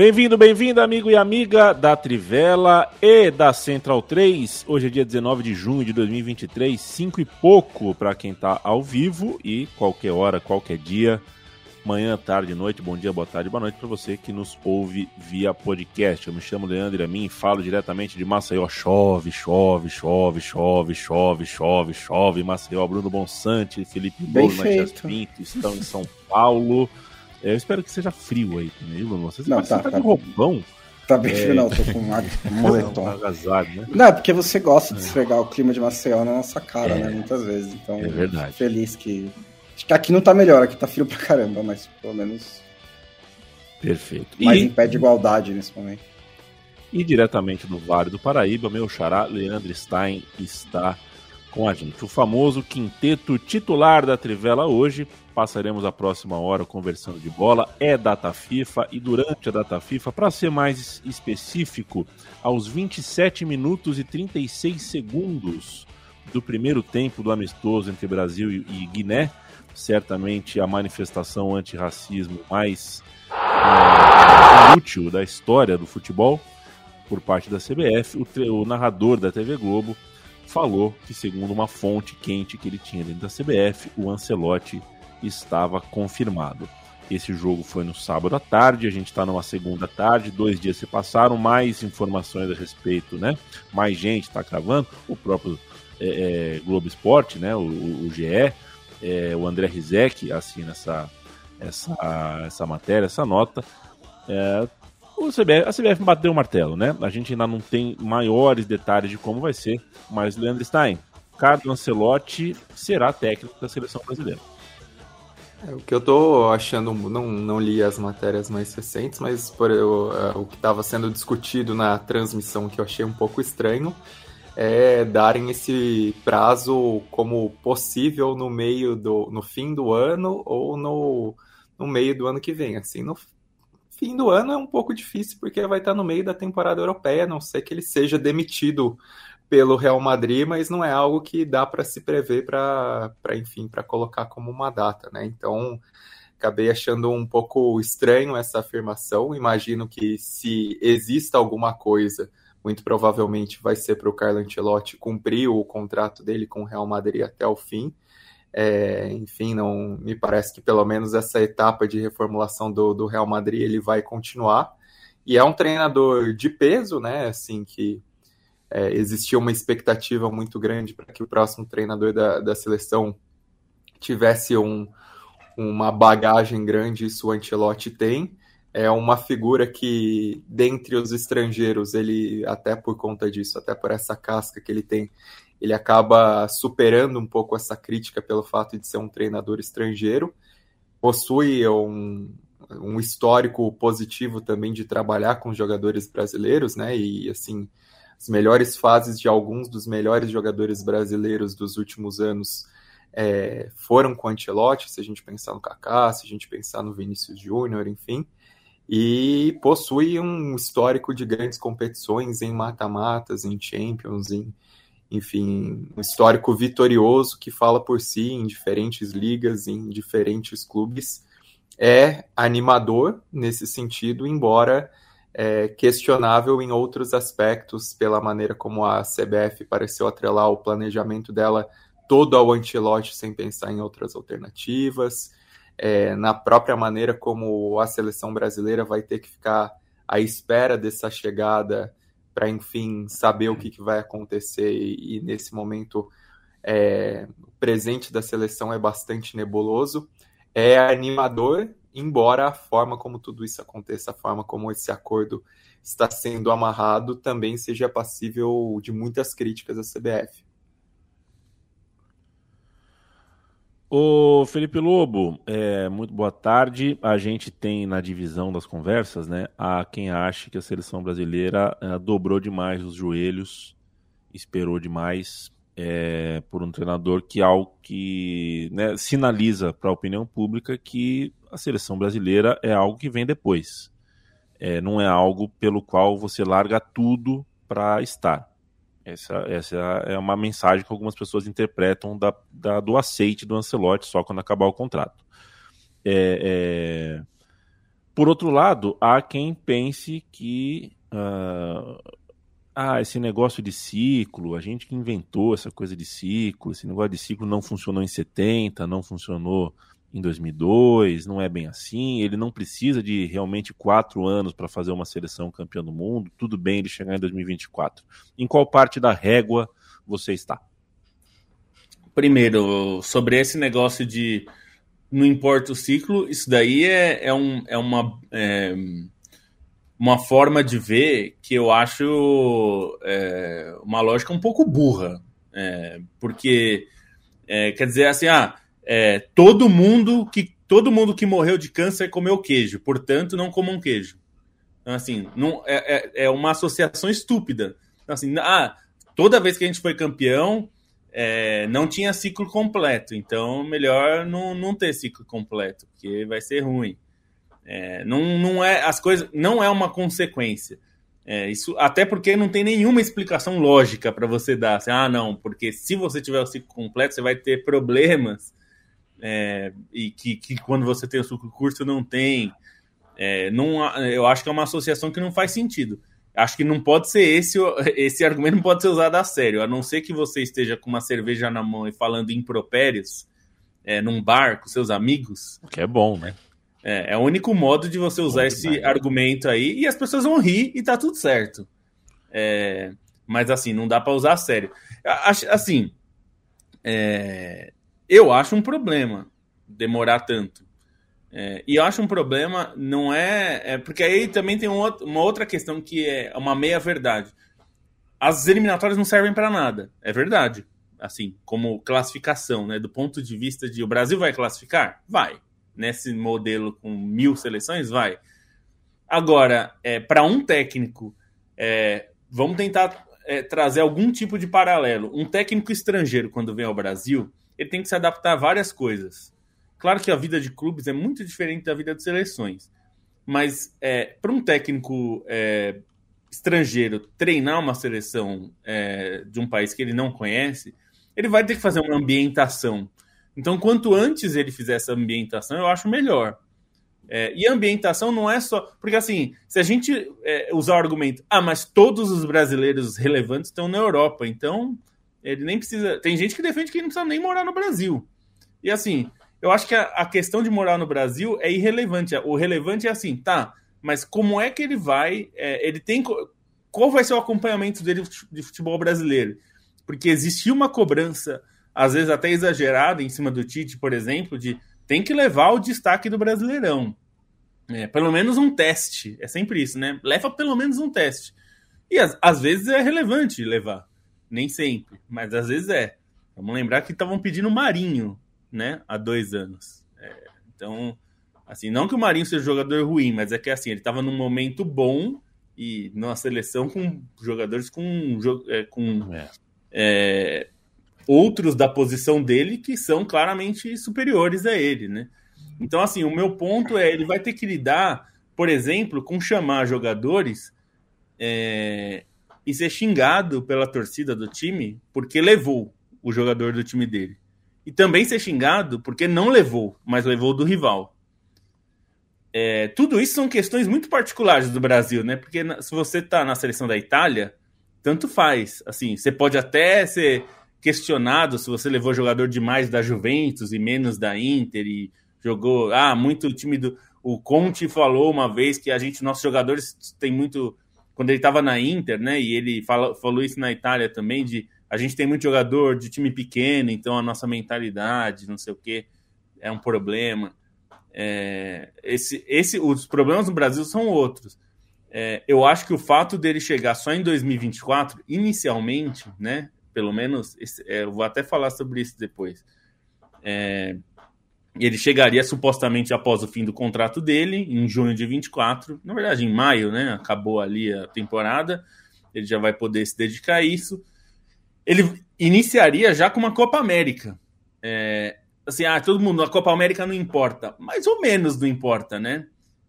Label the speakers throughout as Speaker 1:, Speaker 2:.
Speaker 1: Bem-vindo, bem-vinda, amigo e amiga da Trivela e da Central 3. Hoje é dia 19 de junho de 2023, 5 e pouco para quem está ao vivo e qualquer hora, qualquer dia, manhã, tarde, noite, bom dia, boa tarde, boa noite para você que nos ouve via podcast. Eu me chamo Leandro Amin e falo diretamente de Maceió. Chove, chove, chove, chove, chove, chove, chove. Maceió, Bruno Bonsante, Felipe Bolo, Matias Pinto estão em São Paulo. Eu espero que seja frio aí também, Bruno. Você
Speaker 2: não, tá,
Speaker 1: tá,
Speaker 2: tá
Speaker 1: com roupão.
Speaker 2: Tá bem frio, é... não, tô com um moletom.
Speaker 1: Não, agasalho, né?
Speaker 2: Não, é porque você gosta de esfregar o clima de Maceió na nossa cara, é. né? Muitas vezes. Então,
Speaker 1: é verdade.
Speaker 2: Feliz que. Acho que aqui não tá melhor, aqui tá frio pra caramba, mas pelo menos.
Speaker 1: Perfeito.
Speaker 2: Mas e... impede igualdade nesse momento.
Speaker 1: E diretamente do Vale do Paraíba, meu xará Leandro Stein está com a gente. O famoso quinteto titular da Trivela hoje. Passaremos a próxima hora conversando de bola. É data FIFA e durante a data FIFA, para ser mais específico, aos 27 minutos e 36 segundos do primeiro tempo do amistoso entre Brasil e Guiné, certamente a manifestação antirracismo mais é, útil da história do futebol por parte da CBF, o, o narrador da TV Globo falou que, segundo uma fonte quente que ele tinha dentro da CBF, o Ancelotti estava confirmado. Esse jogo foi no sábado à tarde, a gente está numa segunda tarde, dois dias se passaram, mais informações a respeito, né? Mais gente está cravando, o próprio é, é, Globo Esporte, né? O, o GE, é, o André Rizek assina essa, essa, essa matéria, essa nota. O CBF, a CBF bateu o martelo, né? A gente ainda não tem maiores detalhes de como vai ser, mas Leandro Stein, Carlos Ancelotti será técnico da seleção brasileira.
Speaker 3: É, o que eu tô achando, não, não li as matérias mais recentes, mas por, eu, é, o que estava sendo discutido na transmissão que eu achei um pouco estranho é darem esse prazo como possível no meio do no fim do ano ou no, no meio do ano que vem. Assim, no, fim do ano é um pouco difícil, porque vai estar no meio da temporada europeia, a não ser que ele seja demitido pelo Real Madrid, mas não é algo que dá para se prever para, enfim, para colocar como uma data, né? Então, acabei achando um pouco estranho essa afirmação. Imagino que se exista alguma coisa, muito provavelmente vai ser para o Carlo Ancelotti cumprir o contrato dele com o Real Madrid até o fim. É, enfim, não me parece que pelo menos essa etapa de reformulação do, do Real Madrid ele vai continuar. E é um treinador de peso, né? Assim que é, existia uma expectativa muito grande para que o próximo treinador da, da seleção tivesse um, uma bagagem grande, isso o Ancelotti tem. É uma figura que, dentre os estrangeiros, ele, até por conta disso, até por essa casca que ele tem, ele acaba superando um pouco essa crítica pelo fato de ser um treinador estrangeiro. Possui um, um histórico positivo também de trabalhar com jogadores brasileiros, né? E assim, as melhores fases de alguns dos melhores jogadores brasileiros dos últimos anos é, foram com o Ancelotti, se a gente pensar no Kaká, se a gente pensar no Vinícius Júnior, enfim. E possui um histórico de grandes competições em mata-matas, em Champions, em, enfim, um histórico vitorioso que fala por si em diferentes ligas, em diferentes clubes. É animador nesse sentido, embora é, questionável em outros aspectos, pela maneira como a CBF pareceu atrelar o planejamento dela todo ao Antilote sem pensar em outras alternativas, é, na própria maneira como a seleção brasileira vai ter que ficar à espera dessa chegada para enfim saber o que, que vai acontecer e, e nesse momento é, o presente da seleção é bastante nebuloso. É animador, embora a forma como tudo isso aconteça, a forma como esse acordo está sendo amarrado também seja passível de muitas críticas à CBF.
Speaker 1: Ô Felipe Lobo, é, muito boa tarde. A gente tem na divisão das conversas, né, a quem acha que a seleção brasileira é, dobrou demais os joelhos, esperou demais é, por um treinador que algo que né, sinaliza para a opinião pública que a seleção brasileira é algo que vem depois. É, não é algo pelo qual você larga tudo para estar. Essa, essa é uma mensagem que algumas pessoas interpretam da, da do aceite do Ancelotti só quando acabar o contrato. É, é... Por outro lado, há quem pense que uh... ah, esse negócio de ciclo, a gente que inventou essa coisa de ciclo, esse negócio de ciclo não funcionou em 70, não funcionou em 2002, não é bem assim. Ele não precisa de realmente quatro anos para fazer uma seleção campeã do mundo. Tudo bem ele chegar em 2024. Em qual parte da régua você está?
Speaker 4: Primeiro, sobre esse negócio de não importa o ciclo, isso daí é, é, um, é uma. É, uma forma de ver que eu acho é, uma lógica um pouco burra. É, porque é, quer dizer assim, ah, é, todo mundo que todo mundo que morreu de câncer comeu queijo, portanto não comam queijo. Então, assim, não, é, é, é uma associação estúpida. Então, assim, ah, toda vez que a gente foi campeão, é, não tinha ciclo completo, então melhor não, não ter ciclo completo, porque vai ser ruim. É, não, não é as coisas, não é uma consequência. É, isso até porque não tem nenhuma explicação lógica para você dar. Assim, ah, não, porque se você tiver o ciclo completo, você vai ter problemas é, e que, que, quando você tem o suco curto não tem. É, não, eu acho que é uma associação que não faz sentido. Acho que não pode ser esse esse argumento não pode ser usado a sério, a não ser que você esteja com uma cerveja na mão e falando impropérios é, num bar com seus amigos.
Speaker 1: Que é bom, né?
Speaker 4: É, é o único modo de você usar esse argumento aí e as pessoas vão rir e tá tudo certo. É, mas assim, não dá para usar a sério. Assim, é, eu acho um problema demorar tanto. É, e eu acho um problema, não é, é. porque aí também tem um outro, uma outra questão que é uma meia-verdade. As eliminatórias não servem para nada, é verdade. Assim, como classificação, né? Do ponto de vista de o Brasil vai classificar? Vai. Nesse modelo com mil seleções, vai. Agora, é, para um técnico, é, vamos tentar é, trazer algum tipo de paralelo. Um técnico estrangeiro, quando vem ao Brasil, ele tem que se adaptar a várias coisas. Claro que a vida de clubes é muito diferente da vida de seleções, mas é, para um técnico é, estrangeiro treinar uma seleção é, de um país que ele não conhece, ele vai ter que fazer uma ambientação. Então, quanto antes ele fizer essa ambientação, eu acho melhor. É, e ambientação não é só. Porque, assim, se a gente é, usar o argumento, ah, mas todos os brasileiros relevantes estão na Europa, então ele nem precisa. Tem gente que defende que ele não precisa nem morar no Brasil. E assim, eu acho que a, a, questão de morar no Brasil é irrelevante. O relevante é assim, tá, mas como é que ele vai. É, ele tem. Qual vai ser o acompanhamento dele de futebol brasileiro? Porque existia uma cobrança, às vezes até exagerada, em cima do Tite, por exemplo, de tem que levar o destaque do Brasileirão. É, pelo menos um teste. É sempre isso, né? Leva pelo menos um teste. E às, às vezes é relevante levar. Nem sempre, mas às vezes é. Vamos lembrar que estavam pedindo Marinho, né? Há dois anos. É, então, assim, não que o Marinho seja um jogador ruim, mas é que assim, ele estava num momento bom e numa seleção com jogadores com, é, com é. É, outros da posição dele que são claramente superiores a ele, né? Então, assim, o meu ponto é ele vai ter que lidar, por exemplo, com chamar jogadores é, e ser xingado pela torcida do time porque levou o jogador do time dele. E também ser xingado porque não levou, mas levou do rival. É, tudo isso são questões muito particulares do Brasil, né? Porque se você está na seleção da Itália, tanto faz. Assim, você pode até ser questionado se você levou jogador demais da Juventus e menos da Inter e jogou. Ah, muito time do. O Conte falou uma vez que a gente, nossos jogadores, tem muito quando ele estava na Inter, né? E ele fala, falou isso na Itália também, de a gente tem muito jogador de time pequeno, então a nossa mentalidade, não sei o que, é um problema. É, esse, esse, os problemas no Brasil são outros. É, eu acho que o fato dele chegar só em 2024, inicialmente, né? Pelo menos, esse, é, eu vou até falar sobre isso depois. Ele chegaria supostamente após o fim do contrato dele, em junho de 24. Na verdade, em maio, né? Acabou ali a temporada. Ele já vai poder se dedicar a isso. Ele iniciaria já com uma Copa América. É, assim, ah, todo mundo, a Copa América não importa. Mais ou menos não importa, né?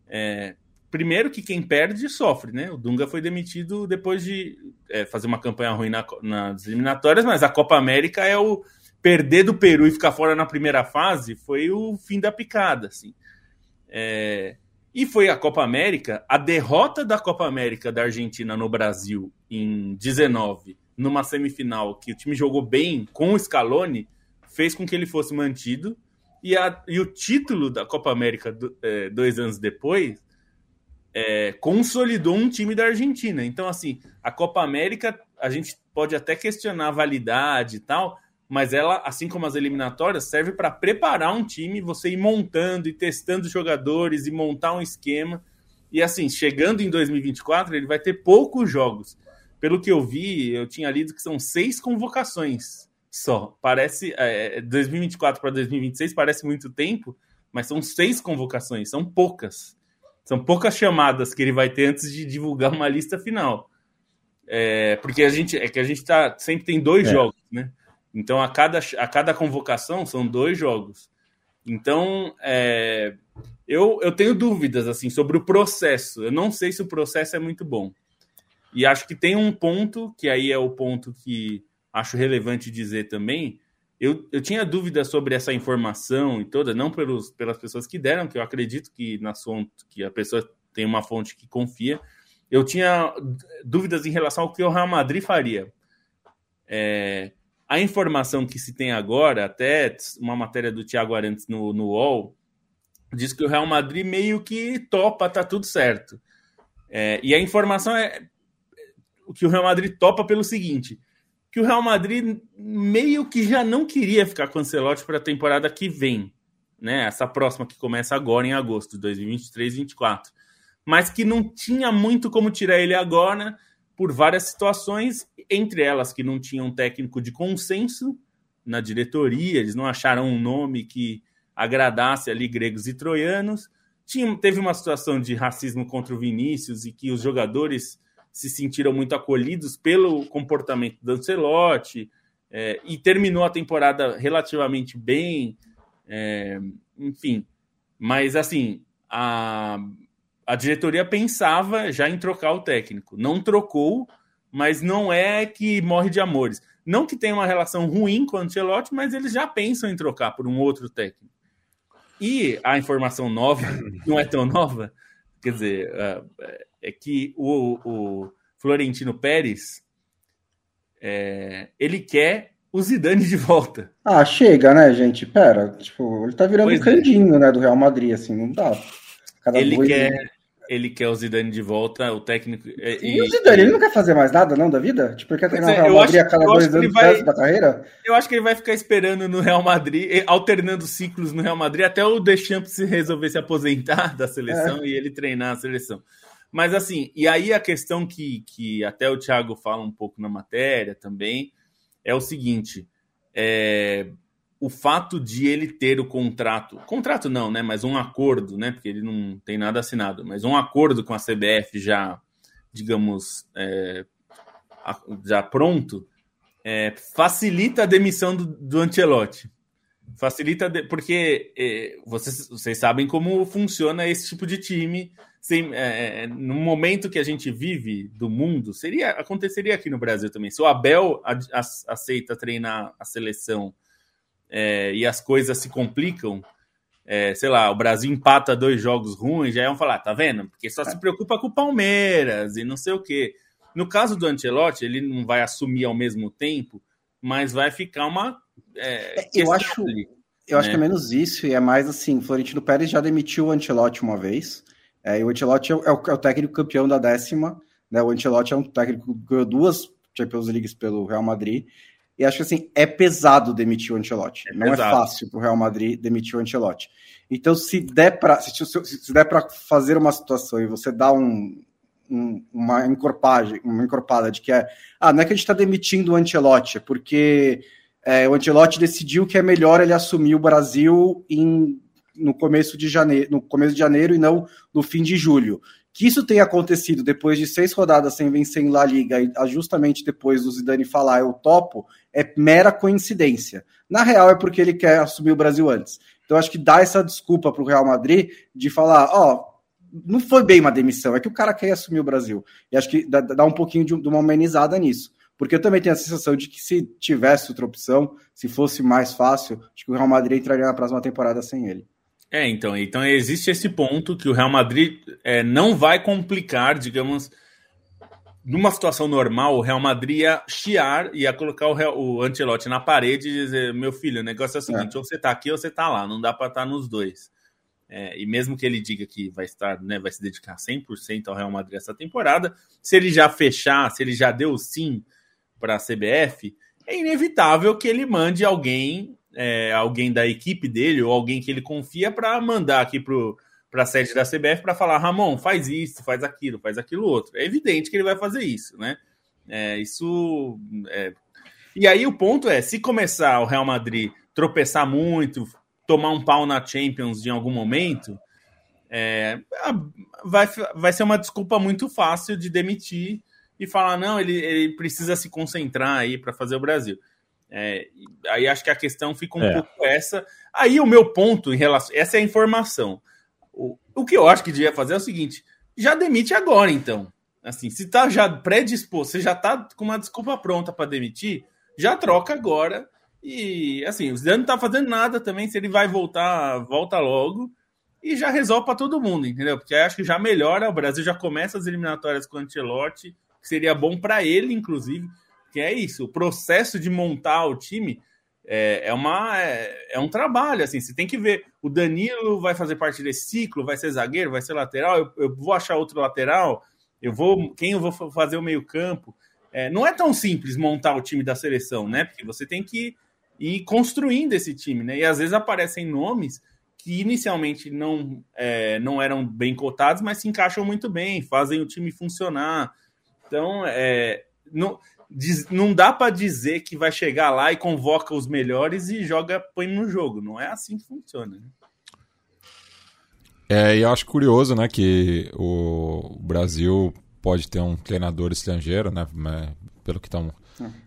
Speaker 4: É, primeiro que quem perde sofre, né? O Dunga foi demitido depois de é, fazer uma campanha ruim na, nas eliminatórias, mas a Copa América é o perder do Peru e ficar fora na primeira fase foi o fim da picada, assim. É, e foi a Copa América, a derrota da Copa América da Argentina no Brasil em 19, numa semifinal que o time jogou bem com o Scaloni, fez com que ele fosse mantido. E, a, e o título da Copa América do, é, dois anos depois é, consolidou um time da Argentina. Então, assim, a Copa América, a gente pode até questionar a validade e tal, mas ela, assim como as eliminatórias, serve para preparar um time, você ir montando e testando jogadores e montar um esquema. E assim, chegando em 2024, ele vai ter poucos jogos. Pelo que eu vi, eu tinha lido que são seis convocações só. Parece. É, 2024 para 2026 parece muito tempo, mas são seis convocações, são poucas. São poucas chamadas que ele vai ter antes de divulgar uma lista final. É, porque a gente é que a gente tá, sempre tem dois é. jogos, né? Então a cada, a cada convocação são dois jogos. Então é, eu, eu tenho dúvidas assim sobre o processo. Eu não sei se o processo é muito bom. E acho que tem um ponto que aí é o ponto que acho relevante dizer também, eu, eu tinha dúvidas sobre essa informação e toda, não pelos, pelas pessoas que deram, que eu acredito que na fonte, que a pessoa tem uma fonte que confia. Eu tinha dúvidas em relação ao que o Real Madrid faria. É, a informação que se tem agora, até uma matéria do Thiago Arantes no, no UOL, diz que o Real Madrid meio que topa, tá tudo certo. É, e a informação é o que o Real Madrid topa pelo seguinte: que o Real Madrid meio que já não queria ficar com o Ancelotti para a temporada que vem, né? Essa próxima que começa agora em agosto de 2023 2024. Mas que não tinha muito como tirar ele agora por várias situações, entre elas que não tinham um técnico de consenso na diretoria, eles não acharam um nome que agradasse ali gregos e troianos. Tinha, teve uma situação de racismo contra o Vinícius e que os jogadores se sentiram muito acolhidos pelo comportamento do Ancelotti é, e terminou a temporada relativamente bem, é, enfim. Mas assim, a, a diretoria pensava já em trocar o técnico. Não trocou, mas não é que morre de amores. Não que tenha uma relação ruim com o Ancelotti, mas eles já pensam em trocar por um outro técnico. E a informação nova, não é tão nova, quer dizer, é, é que o, o Florentino Pérez é, ele quer o Zidane de volta.
Speaker 2: Ah, chega, né, gente? Pera, tipo, ele tá virando pois um é. candinho, né, do Real Madrid, assim, não dá.
Speaker 4: Cada ele quer, ele... ele quer o Zidane de volta, o técnico.
Speaker 2: E, e o Zidane, ele não quer fazer mais nada, não, da vida? Tipo, ele quer treinar é, o Real Madrid acho, a cada dois anos vai, da carreira?
Speaker 4: Eu acho que ele vai ficar esperando no Real Madrid, alternando ciclos no Real Madrid, até o Deschamps se resolver se aposentar da seleção é. e ele treinar a seleção. Mas assim, e aí a questão que, que até o Thiago fala um pouco na matéria também é o seguinte: é, o fato de ele ter o contrato, contrato não, né? Mas um acordo, né? Porque ele não tem nada assinado, mas um acordo com a CBF já, digamos, é, já pronto, é, facilita a demissão do, do Ancelotti. Facilita, de, porque é, vocês, vocês sabem como funciona esse tipo de time sem, é, é, no momento que a gente vive do mundo, seria aconteceria aqui no Brasil também. Se o Abel a, a, aceita treinar a seleção é, e as coisas se complicam, é, sei lá, o Brasil empata dois jogos ruins, já iam falar, tá vendo? Porque só se preocupa com o Palmeiras e não sei o quê. No caso do Ancelotti, ele não vai assumir ao mesmo tempo, mas vai ficar uma.
Speaker 2: É, é eu acho, ali, eu né? acho que é menos isso, e é mais assim: Florentino Pérez já demitiu o Ancelotti uma vez. É, e o Ancelotti é o, é o, técnico campeão da décima. Né? O Ancelotti é um técnico que ganhou duas Champions Leagues pelo Real Madrid. E acho que assim, é pesado demitir o Ancelotti. É Não é pesado. é fácil para o Real Madrid demitir o Ancelotti. Então, se der para se, se, der para fazer uma situação e você dá um, um, uma encorpagem, uma encorpada de que é, ah, não é que a gente está demitindo o Ancelotti, é porque é, o Ancelotti decidiu que é melhor ele assumir o Brasil em, no começo de janeiro, no começo de janeiro e não no fim de julho. Que isso tenha acontecido depois de seis rodadas sem vencer em La Liga e ah, justamente depois do Zidane falar eu topo, é mera coincidência. Na real é porque ele quer assumir o Brasil antes. Então acho que dá essa desculpa para o Real Madrid de falar, ó, oh, não foi bem uma demissão, é que o cara quer assumir o Brasil. E acho que dá, um pouquinho de, uma amenizada nisso. Porque eu também tenho a sensação de que se tivesse outra opção, se fosse mais fácil, acho que o Real Madrid entraria na próxima temporada sem ele.
Speaker 4: É, então, então existe esse ponto que o Real Madrid é, não vai complicar, digamos, numa situação normal, o Real Madrid ia chiar, ia colocar o, Real, o Ancelotti na parede e dizer: meu filho, o negócio é o seguinte, é. ou você tá aqui ou você tá lá, não dá para estar tá nos dois. É, e mesmo que ele diga que vai estar, né, vai se dedicar 100% ao Real Madrid essa temporada, se ele já fechar, se ele já deu sim para a CBF, é inevitável que ele mande alguém, é, alguém da equipe dele ou alguém que ele confia para mandar aqui para a sede da CBF para falar, Ramon, faz isso, faz aquilo, faz aquilo outro. É evidente que ele vai fazer isso, né? É, isso. É... E aí o ponto é: se começar o Real Madrid tropeçar muito, tomar um pau na Champions em algum momento, é... vai, vai ser uma desculpa muito fácil de demitir e falar, não, ele, ele precisa se concentrar aí para fazer o Brasil. É, aí acho que a questão fica um é. pouco essa. Aí o meu ponto em relação. Essa é a informação. O, o que eu acho que devia fazer é o seguinte: já demite agora, então. Assim, se tá já predisposto, você já tá com uma desculpa pronta para demitir, já troca agora. E assim, o Zidane não tá fazendo nada também. Se ele vai voltar, volta logo e já resolve para todo mundo, entendeu? Porque acho que já melhora. O Brasil já começa as eliminatórias com o Ancelotti, que seria bom para ele, inclusive. Que é isso, o processo de montar o time é, é, uma, é, é, um trabalho, assim, você tem que ver, o Danilo vai fazer parte desse ciclo, vai ser zagueiro, vai ser lateral, eu, eu vou achar outro lateral, eu vou, quem eu vou fazer o meio campo, é, não é tão simples montar o time da seleção, né, porque você tem que ir construindo esse time, né, e às vezes aparecem nomes que inicialmente não, é, não eram bem cotados, mas se encaixam muito bem, fazem o time funcionar, então, é, diz, não dá para dizer que vai chegar lá e convoca os melhores e joga, põe no jogo. Não é assim que funciona. Né?
Speaker 5: É, e eu acho curioso, né, que o Brasil pode ter um treinador estrangeiro, né, pelo que estão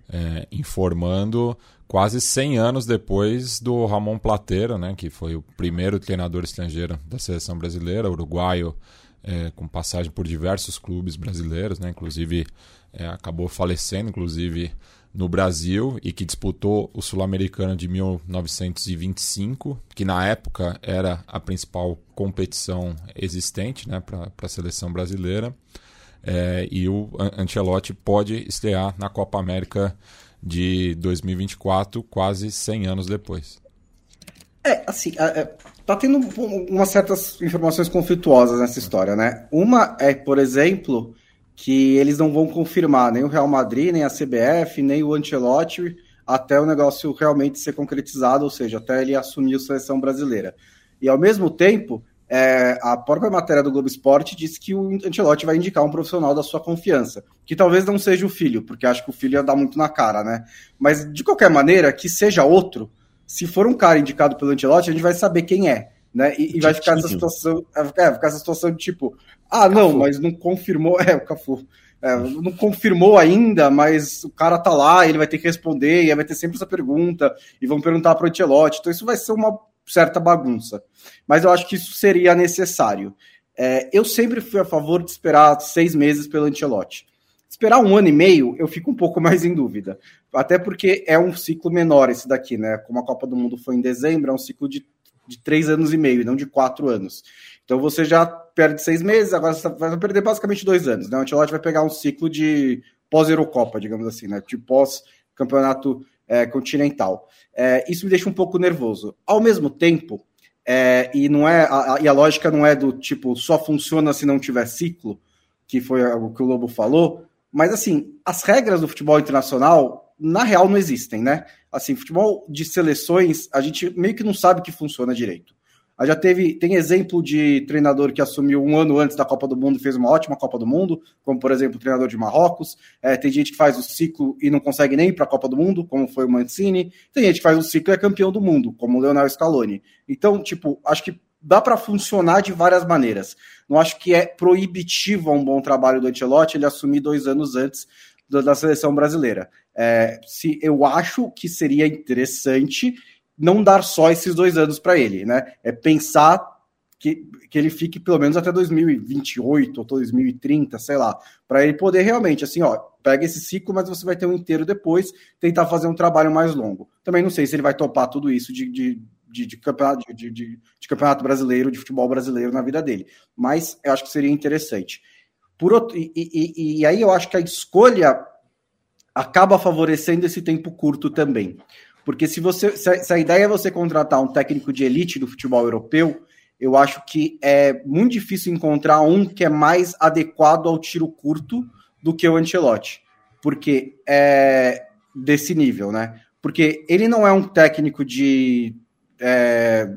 Speaker 5: é, informando, quase 100 anos depois do Ramon Plateiro, né, que foi o primeiro treinador estrangeiro da seleção brasileira, uruguaio, é, com passagem por diversos clubes brasileiros, né, inclusive é, acabou falecendo, inclusive, no Brasil e que disputou o Sul-Americano de 1925, que na época era a principal competição existente né, para a seleção brasileira. É, e o Ancelotti pode estrear na Copa América de 2024, quase 100 anos depois.
Speaker 2: É, assim, é, tá tendo umas certas informações conflituosas nessa história, né? Uma é, por exemplo, que eles não vão confirmar nem o Real Madrid, nem a CBF, nem o Ancelotti, até o negócio realmente ser concretizado, ou seja, até ele assumir a seleção brasileira. E ao mesmo tempo, é, a própria matéria do Globo Esporte diz que o Ancelotti vai indicar um profissional da sua confiança, que talvez não seja o filho, porque acho que o filho ia dar muito na cara, né? Mas de qualquer maneira, que seja outro, se for um cara indicado pelo Ancelotti, a gente vai saber quem é. Né? E, e vai ficar essa situação, é, ficar essa situação de tipo, ah, não, mas não confirmou. É, o Cafu. É, não confirmou ainda, mas o cara tá lá, ele vai ter que responder, e vai ter sempre essa pergunta, e vão perguntar para o Ancelotti. Então isso vai ser uma certa bagunça. Mas eu acho que isso seria necessário. É, eu sempre fui a favor de esperar seis meses pelo Ancelotti. Esperar um ano e meio, eu fico um pouco mais em dúvida. Até porque é um ciclo menor esse daqui, né? Como a Copa do Mundo foi em dezembro, é um ciclo de, de três anos e meio, não de quatro anos. Então você já perde seis meses, agora você vai perder basicamente dois anos. Né? O Ancelotti vai pegar um ciclo de pós-Eurocopa, digamos assim, né? De pós-campeonato é, continental. É, isso me deixa um pouco nervoso. Ao mesmo tempo, é, e não é a, a, e a lógica não é do tipo só funciona se não tiver ciclo, que foi o que o Lobo falou, mas assim, as regras do futebol internacional na real não existem, né? Assim, futebol de seleções, a gente meio que não sabe que funciona direito. Já teve, tem exemplo de treinador que assumiu um ano antes da Copa do Mundo e fez uma ótima Copa do Mundo, como por exemplo o treinador de Marrocos. É, tem gente que faz o ciclo e não consegue nem ir para a Copa do Mundo, como foi o Mancini. Tem gente que faz o ciclo e é campeão do mundo, como o Leonel Scaloni. Então, tipo, acho que dá para funcionar de várias maneiras. Não acho que é proibitivo um bom trabalho do Ancelotti ele assumir dois anos antes da seleção brasileira. É, se eu acho que seria interessante não dar só esses dois anos para ele, né? É pensar que, que ele fique pelo menos até 2028 ou 2030, sei lá, para ele poder realmente, assim, ó, pega esse ciclo, mas você vai ter um inteiro depois, tentar fazer um trabalho mais longo. Também não sei se ele vai topar tudo isso de, de, de, de campeonato, de, de, de, campeonato brasileiro, de futebol brasileiro na vida dele, mas eu acho que seria interessante. Por outro, e, e, e aí eu acho que a escolha acaba favorecendo esse tempo curto também. Porque se você se a, ideia é você contratar um técnico de elite do futebol europeu, eu acho que é muito difícil encontrar um que é mais adequado ao tiro curto do que o Ancelotti. Porque é desse nível, né? Porque ele não é um técnico de é,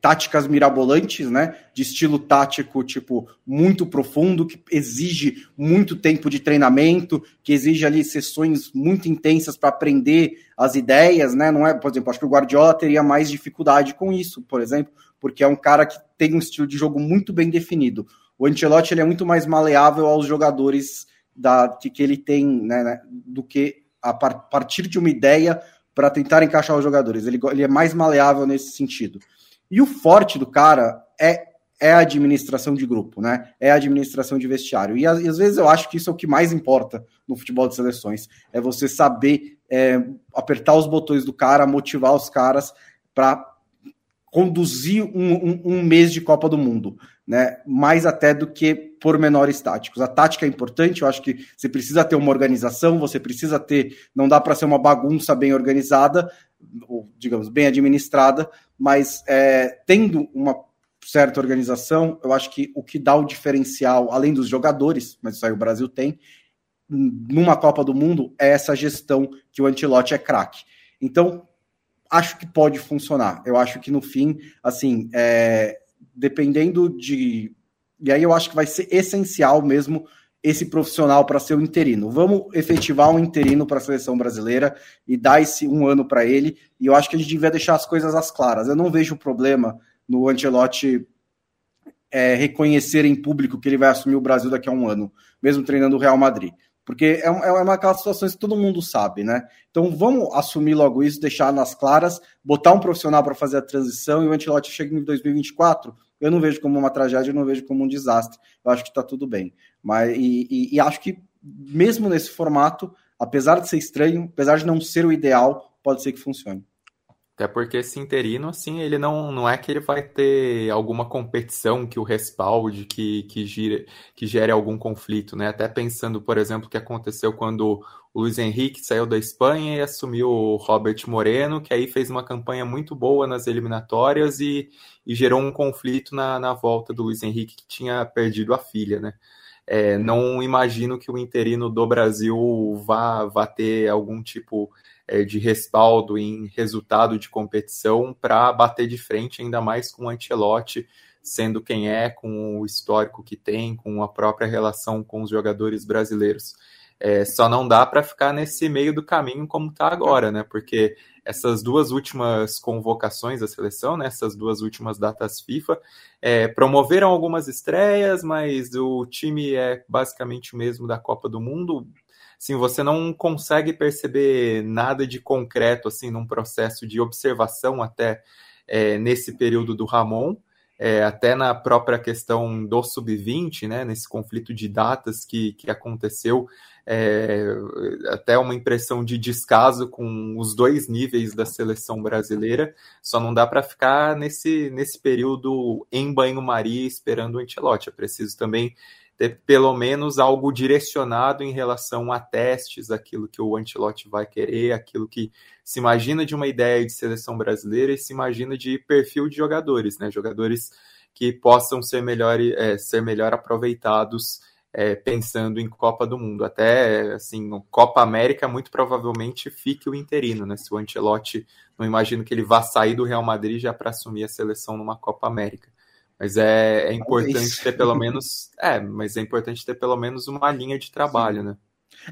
Speaker 2: táticas mirabolantes, né? De estilo tático, tipo, muito profundo, que exige muito tempo de treinamento, que exige ali sessões muito intensas para aprender as ideias, né? Não é, por exemplo, acho que o Guardiola teria mais dificuldade com isso, por exemplo, porque é um cara que tem um estilo de jogo muito bem definido. O Ancelotti ele é muito mais maleável aos jogadores da, que, que ele tem, né, né do que a par, partir de uma ideia para tentar encaixar os jogadores. Ele, ele é mais maleável nesse sentido. E o forte do cara é, é a administração de grupo, né? É a administração de vestiário. E, às vezes eu acho que isso é o que mais importa no futebol de seleções. É você saber é, apertar os botões do cara, motivar os caras para conduzir um, um, um, mês de Copa do Mundo, né? Mais até do que pormenores táticos. A tática é importante, eu acho que você precisa ter uma organização, você precisa ter, não dá para ser uma bagunça bem organizada, ou digamos, bem administrada, mas é, tendo uma certa organização, eu acho que o que dá o diferencial, além dos jogadores, mas isso aí o Brasil tem, numa Copa do Mundo, é essa gestão que o Antilote é craque. Então, acho que pode funcionar. Eu acho que no fim, assim, é, dependendo de. E aí eu acho que vai ser essencial mesmo esse profissional para ser o interino. Vamos efetivar um interino para a seleção brasileira e dar esse um ano para ele. E eu acho que a gente devia deixar as coisas às claras. Eu não vejo problema no Ancelotti é, reconhecer em público que ele vai assumir o Brasil daqui a um ano, mesmo treinando o Real Madrid. Porque é uma, é uma aquelas situações que todo mundo sabe, né? Então vamos assumir logo isso, deixar nas claras, botar um profissional para fazer a transição e o Ancelotti chega em 2024. Eu não vejo como uma tragédia, eu não vejo como um desastre. Eu acho que está tudo bem. Mas, e, e, e acho que mesmo nesse formato, apesar de ser estranho, apesar de não ser o ideal, pode ser que funcione.
Speaker 3: Até porque esse interino, assim, ele não, não é que ele vai ter alguma competição que o respalde, que, que, gire, que gere algum conflito, né? Até pensando, por exemplo, o que aconteceu quando o Luiz Henrique saiu da Espanha e assumiu o Robert Moreno, que aí fez uma campanha muito boa nas eliminatórias e, e gerou um conflito na, na volta do Luiz Henrique, que tinha perdido a filha, né? É, não imagino que o interino do Brasil vá, vá ter algum tipo é, de respaldo em resultado de competição para bater de frente, ainda mais com o Ancelotti sendo quem é, com o histórico que tem, com a própria relação com os jogadores brasileiros. É, só não dá para ficar nesse meio do caminho como está agora, né? Porque essas duas últimas convocações da seleção, né, essas duas últimas datas FIFA, é, promoveram algumas estreias, mas o time é basicamente o mesmo da Copa do Mundo. Assim, você não consegue perceber nada de concreto assim num processo de observação até é, nesse período do Ramon, é, até na própria questão do sub-20, né, nesse conflito de datas que, que aconteceu, é, até uma impressão de descaso com os dois níveis da seleção brasileira, só não dá para ficar nesse, nesse período em banho-maria esperando o Antelote, é preciso também ter pelo menos algo direcionado em relação a testes, aquilo que o Antilote vai querer, aquilo que se imagina de uma ideia de seleção brasileira e se imagina de perfil de jogadores, né? Jogadores que possam ser melhor, é, ser melhor aproveitados é, pensando em Copa do Mundo. Até, assim, Copa América muito provavelmente fique o interino, né? Se o Ancelotti, não imagino que ele vá sair do Real Madrid já para assumir a seleção numa Copa América. Mas é, é importante ter pelo menos, é, mas é importante ter pelo menos uma linha de trabalho, Sim. né?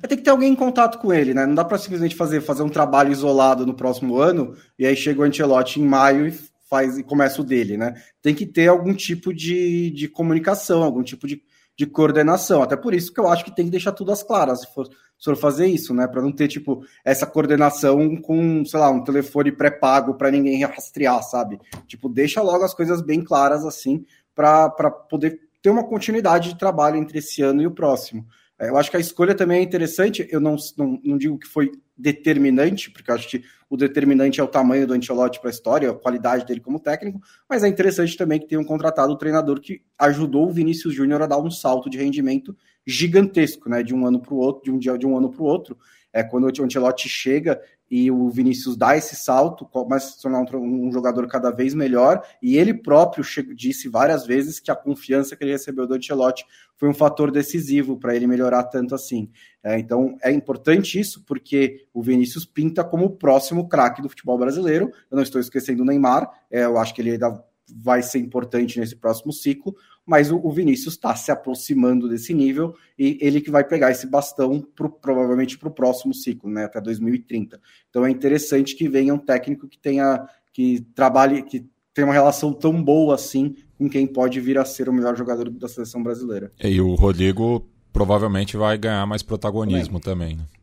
Speaker 2: É, tem que ter alguém em contato com ele, né? Não dá para simplesmente fazer, fazer um trabalho isolado no próximo ano e aí chega o Ancelotti em maio e faz e começa o dele, né? Tem que ter algum tipo de, de comunicação, algum tipo de, de coordenação. Até por isso que eu acho que tem que deixar tudo às claras, se for, se for fazer isso, né? Para não ter, tipo, essa coordenação com, sei lá, um telefone pré-pago para ninguém rastrear, sabe? Tipo, deixa logo as coisas bem claras assim, para poder ter uma continuidade de trabalho entre esse ano e o próximo. É, eu acho que a escolha também é interessante. Eu não, não, não digo que foi determinante, porque acho que o determinante é o tamanho do Ancelotti para a história, a qualidade dele como técnico, mas é interessante também que tenham contratado o treinador que ajudou o Vinícius Júnior a dar um salto de rendimento gigantesco, né? De um ano para o outro, de um dia de um ano para o outro. É quando o Ancelotti chega e o Vinícius dá esse salto, começa a se tornar um, jogador cada vez melhor, e ele próprio disse várias vezes que a confiança que ele recebeu do Ancelotti foi um fator decisivo para ele melhorar tanto assim. É, então é importante isso, porque o Vinícius pinta como o próximo craque do futebol brasileiro. Eu não estou esquecendo o Neymar, é, eu acho que ele ainda vai ser importante nesse próximo ciclo, mas o, o Vinícius está se aproximando desse nível e ele que vai pegar esse bastão pro, provavelmente para o próximo ciclo, né, até 2030. Então é interessante que venha um técnico que tenha que trabalhe, que tenha uma relação tão boa assim com quem pode vir a ser o melhor jogador da seleção brasileira.
Speaker 5: E o Rodrigo provavelmente vai ganhar mais protagonismo também. também né?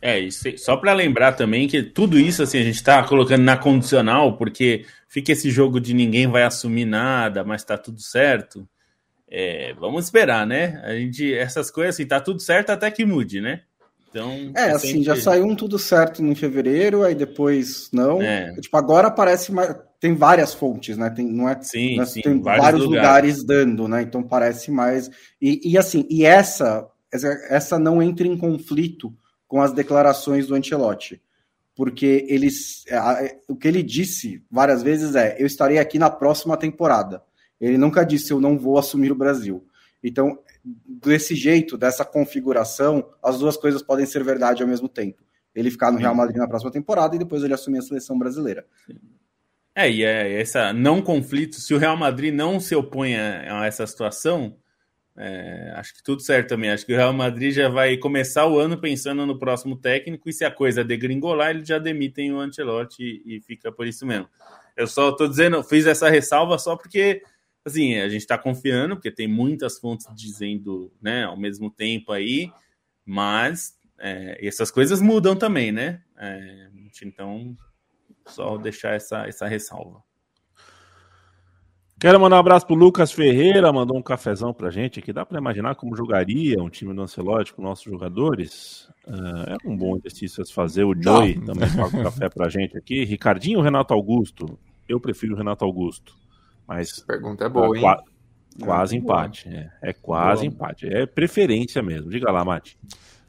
Speaker 4: É, isso, só para lembrar também que tudo isso assim a gente está colocando na condicional, porque fica esse jogo de ninguém vai assumir nada, mas tá tudo certo. É, vamos esperar, né? A gente, essas coisas assim, tá tudo certo até que mude, né?
Speaker 2: Então, é, assim, sempre... já saiu um tudo certo em fevereiro, aí depois não. É. Tipo, agora parece mais. Tem várias fontes, né? Tem, não é,
Speaker 4: sim,
Speaker 2: não
Speaker 4: é, sim,
Speaker 2: tem vários, vários lugares. lugares. dando, né? Então parece mais. E, e assim, e essa, essa não entra em conflito com as declarações do Ancelotti. Porque eles, o que ele disse várias vezes é: eu estarei aqui na próxima temporada. Ele nunca disse eu não vou assumir o Brasil. Então, desse jeito, dessa configuração, as duas coisas podem ser verdade ao mesmo tempo. Ele ficar no Real Madrid na próxima temporada e depois ele assumir a seleção brasileira.
Speaker 4: É, e é essa não conflito, se o Real Madrid não se opõe a essa situação, é, acho que tudo certo também. Acho que o Real Madrid já vai começar o ano pensando no próximo técnico e se a coisa degringolar, eles já demitem o Ancelotti e, e fica por isso mesmo. Eu só estou dizendo, fiz essa ressalva só porque assim, a gente está confiando, porque tem muitas fontes dizendo né, ao mesmo tempo aí, mas é, essas coisas mudam também, né? É, então, só deixar essa, essa ressalva.
Speaker 1: Quero mandar um abraço pro Lucas Ferreira, mandou um cafezão pra gente aqui. Dá para imaginar como jogaria um time do Ancelotti com nossos jogadores? Uh, é um bom exercício a se fazer. O Joey Não. também paga um café pra gente aqui. Ricardinho ou Renato Augusto? Eu prefiro o Renato Augusto. Mas.
Speaker 3: A pergunta é boa, hein?
Speaker 1: Qua quase é empate. É, é quase boa. empate. É preferência mesmo. Diga lá, Mate.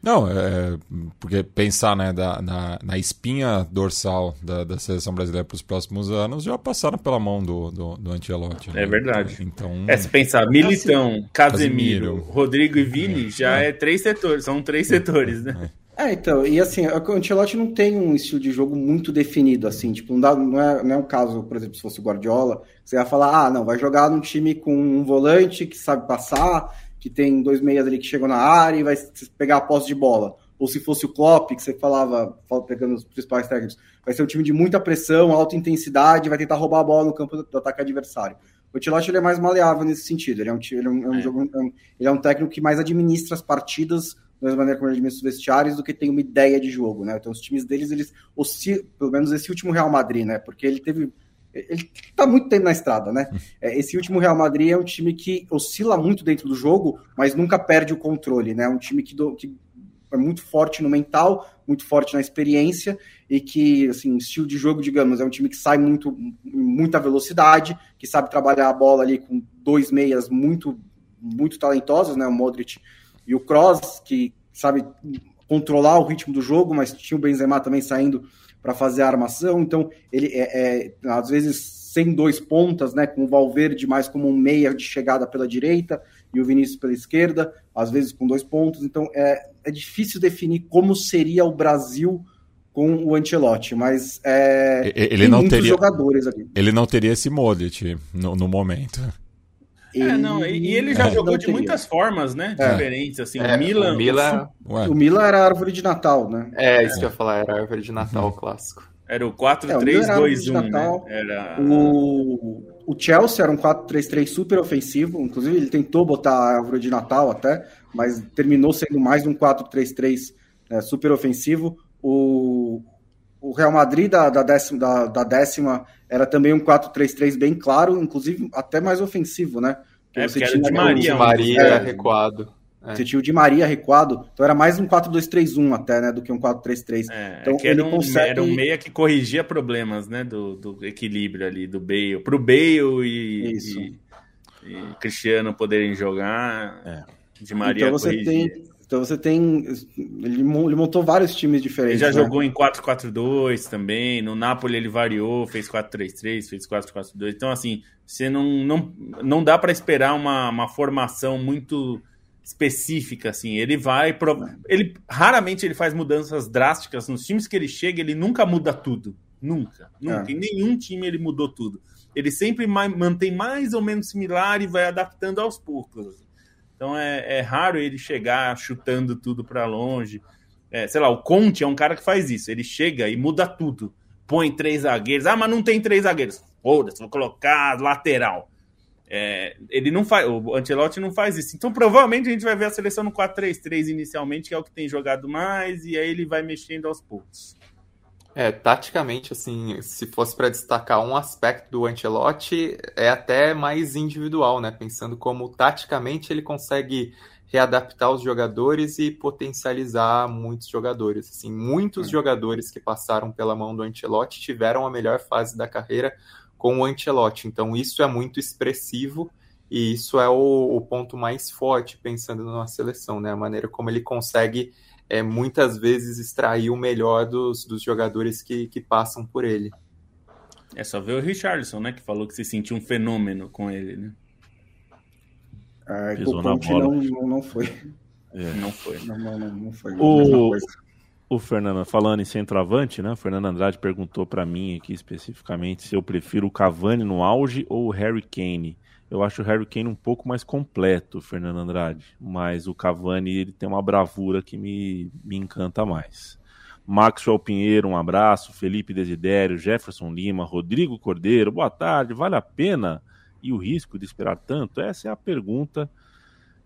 Speaker 5: Não, é, porque pensar né, da, na, na espinha dorsal da, da seleção brasileira para os próximos anos já passaram pela mão do, do, do Ancelotti.
Speaker 4: Né? É verdade. Então, é, se pensar, Militão, Casemiro, Casemiro, Rodrigo e Vini, é, já é. é. três setores, são três setores, né?
Speaker 2: É, então, e assim, o Ancelotti não tem um estilo de jogo muito definido, assim, tipo, não, dá, não, é, não é um caso, por exemplo, se fosse o Guardiola, você ia falar, ah, não, vai jogar num time com um volante que sabe passar, que tem dois meias ali que chegam na área e vai pegar a posse de bola. Ou se fosse o Klopp, que você falava, pegando os principais técnicos, vai ser um time de muita pressão, alta intensidade, vai tentar roubar a bola no campo do ataque adversário. O Tilote ele é mais maleável nesse sentido. Ele é um, ele é um, é um, é. Jogo, é ele é um técnico que mais administra as partidas da mesma maneira como ele administra os vestiários do que tem uma ideia de jogo, né? Então os times deles, eles oscilam, pelo menos esse último Real Madrid, né? Porque ele teve ele está muito tempo na estrada, né? É, esse último Real Madrid é um time que oscila muito dentro do jogo, mas nunca perde o controle, né? É um time que, do, que é muito forte no mental, muito forte na experiência e que, assim, estilo de jogo, digamos, é um time que sai muito, muita velocidade, que sabe trabalhar a bola ali com dois meias muito, muito talentosos, né? O Modric e o Kroos, que sabe controlar o ritmo do jogo, mas tinha o Benzema também saindo para fazer a armação. Então, ele é, é, às vezes sem dois pontas, né, com o Valverde mais como um meia de chegada pela direita e o Vinícius pela esquerda, às vezes com dois pontos. Então é, é difícil definir como seria o Brasil com o Ancelotti, mas é,
Speaker 5: ele não teria jogadores ali. Ele não teria esse Modric no, no momento.
Speaker 4: É, não, e, e ele já é, jogou de muitas formas, né? É. Diferentes, assim. É, o Milan.
Speaker 2: O Milan, o Milan era a árvore de Natal, né?
Speaker 3: É, isso que eu ia falar, era a árvore de Natal uhum. clássico.
Speaker 4: Era o 4-3-2-1. É, né?
Speaker 2: era... o, o Chelsea era um 4-3-3 super ofensivo. Inclusive, ele tentou botar a árvore de Natal até, mas terminou sendo mais um 4-3-3 é, super ofensivo. O, o Real Madrid da, da, décima, da, da décima era também um 4-3-3 bem claro, inclusive até mais ofensivo, né?
Speaker 4: Porque é, você tinha de Maria,
Speaker 3: Maria é, recuado.
Speaker 2: É. Você tinha o de Maria recuado, então era mais um 4-2-3-1 até, né, do que um 4-3-3.
Speaker 4: É,
Speaker 2: então
Speaker 4: é ele era um, consegue... era um meia que corrigia problemas, né, do, do equilíbrio ali, do Bale, pro Bale e, e, e Cristiano poderem jogar, é. de Maria
Speaker 2: então você corrigia. tem então você tem. Ele montou vários times diferentes.
Speaker 4: Ele já né? jogou em 4-4-2 também. No Napoli ele variou, fez 4-3-3, fez 4-4-2. Então, assim, você não, não, não dá para esperar uma, uma formação muito específica, assim. Ele vai. Pro... Ele raramente ele faz mudanças drásticas nos times que ele chega, ele nunca muda tudo. Nunca. Nunca. É. Em nenhum time ele mudou tudo. Ele sempre mantém mais ou menos similar e vai adaptando aos poucos. Então é, é raro ele chegar chutando tudo para longe. É, sei lá, o Conte é um cara que faz isso. Ele chega e muda tudo. Põe três zagueiros. Ah, mas não tem três zagueiros. Foda-se, vou colocar lateral. É, ele não faz, o Ancelotti não faz isso. Então, provavelmente a gente vai ver a seleção no 4-3-3 inicialmente, que é o que tem jogado mais, e aí ele vai mexendo aos poucos.
Speaker 3: É, taticamente, assim, se fosse para destacar um aspecto do Ancelotti, é até mais individual, né? Pensando como taticamente ele consegue readaptar os jogadores e potencializar muitos jogadores. Assim, muitos é. jogadores que passaram pela mão do Ancelotti tiveram a melhor fase da carreira com o Ancelotti. Então, isso é muito expressivo e isso é o, o ponto mais forte pensando na seleção, né? A maneira como ele consegue é, muitas vezes extrair o melhor dos, dos jogadores que, que passam por ele.
Speaker 4: É só ver o Richardson, né? Que falou que se sentiu um fenômeno com ele, né?
Speaker 2: Ah, Pisou na bola. Não, não foi.
Speaker 4: É. Não foi.
Speaker 2: Não, não, não foi.
Speaker 1: O, o Fernando, falando em centroavante, né? O Fernando Andrade perguntou para mim aqui especificamente se eu prefiro o Cavani no auge ou o Harry Kane. Eu acho o Harry Kane um pouco mais completo, Fernando Andrade, mas o Cavani ele tem uma bravura que me, me encanta mais. Maxwell Pinheiro, um abraço. Felipe Desidério, Jefferson Lima, Rodrigo Cordeiro, boa tarde. Vale a pena e o risco de esperar tanto? Essa é a pergunta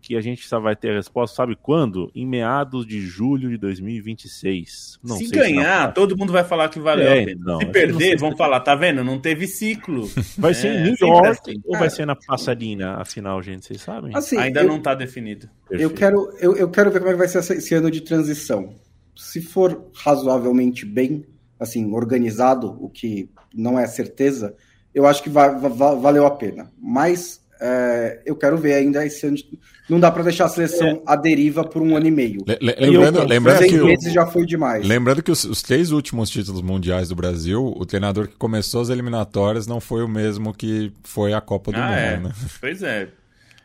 Speaker 1: que a gente só vai ter a resposta, sabe quando? Em meados de julho de 2026.
Speaker 4: Não se ganhar, se todo mundo vai falar que valeu é, a pena. Não, se perder, vão falar, tá vendo? Não teve ciclo.
Speaker 1: Vai é, ser em New York assim. ou vai ser na Passadina, afinal, gente, vocês sabem?
Speaker 4: Assim, Ainda eu, não tá definido.
Speaker 2: Eu quero, eu, eu quero ver como é que vai ser esse ano de transição. Se for razoavelmente bem, assim, organizado, o que não é certeza, eu acho que vai, vai, valeu a pena. Mas é, eu quero ver ainda esse ano. Não dá para deixar a seleção é. à deriva por um ano e meio.
Speaker 5: lembrando, eu, lembrando que
Speaker 2: meses já foi demais.
Speaker 5: Lembrando que os, os, três últimos títulos mundiais do Brasil, o treinador que começou as eliminatórias não foi o mesmo que foi a Copa do ah, Mundo.
Speaker 4: É.
Speaker 5: Né?
Speaker 4: Pois é.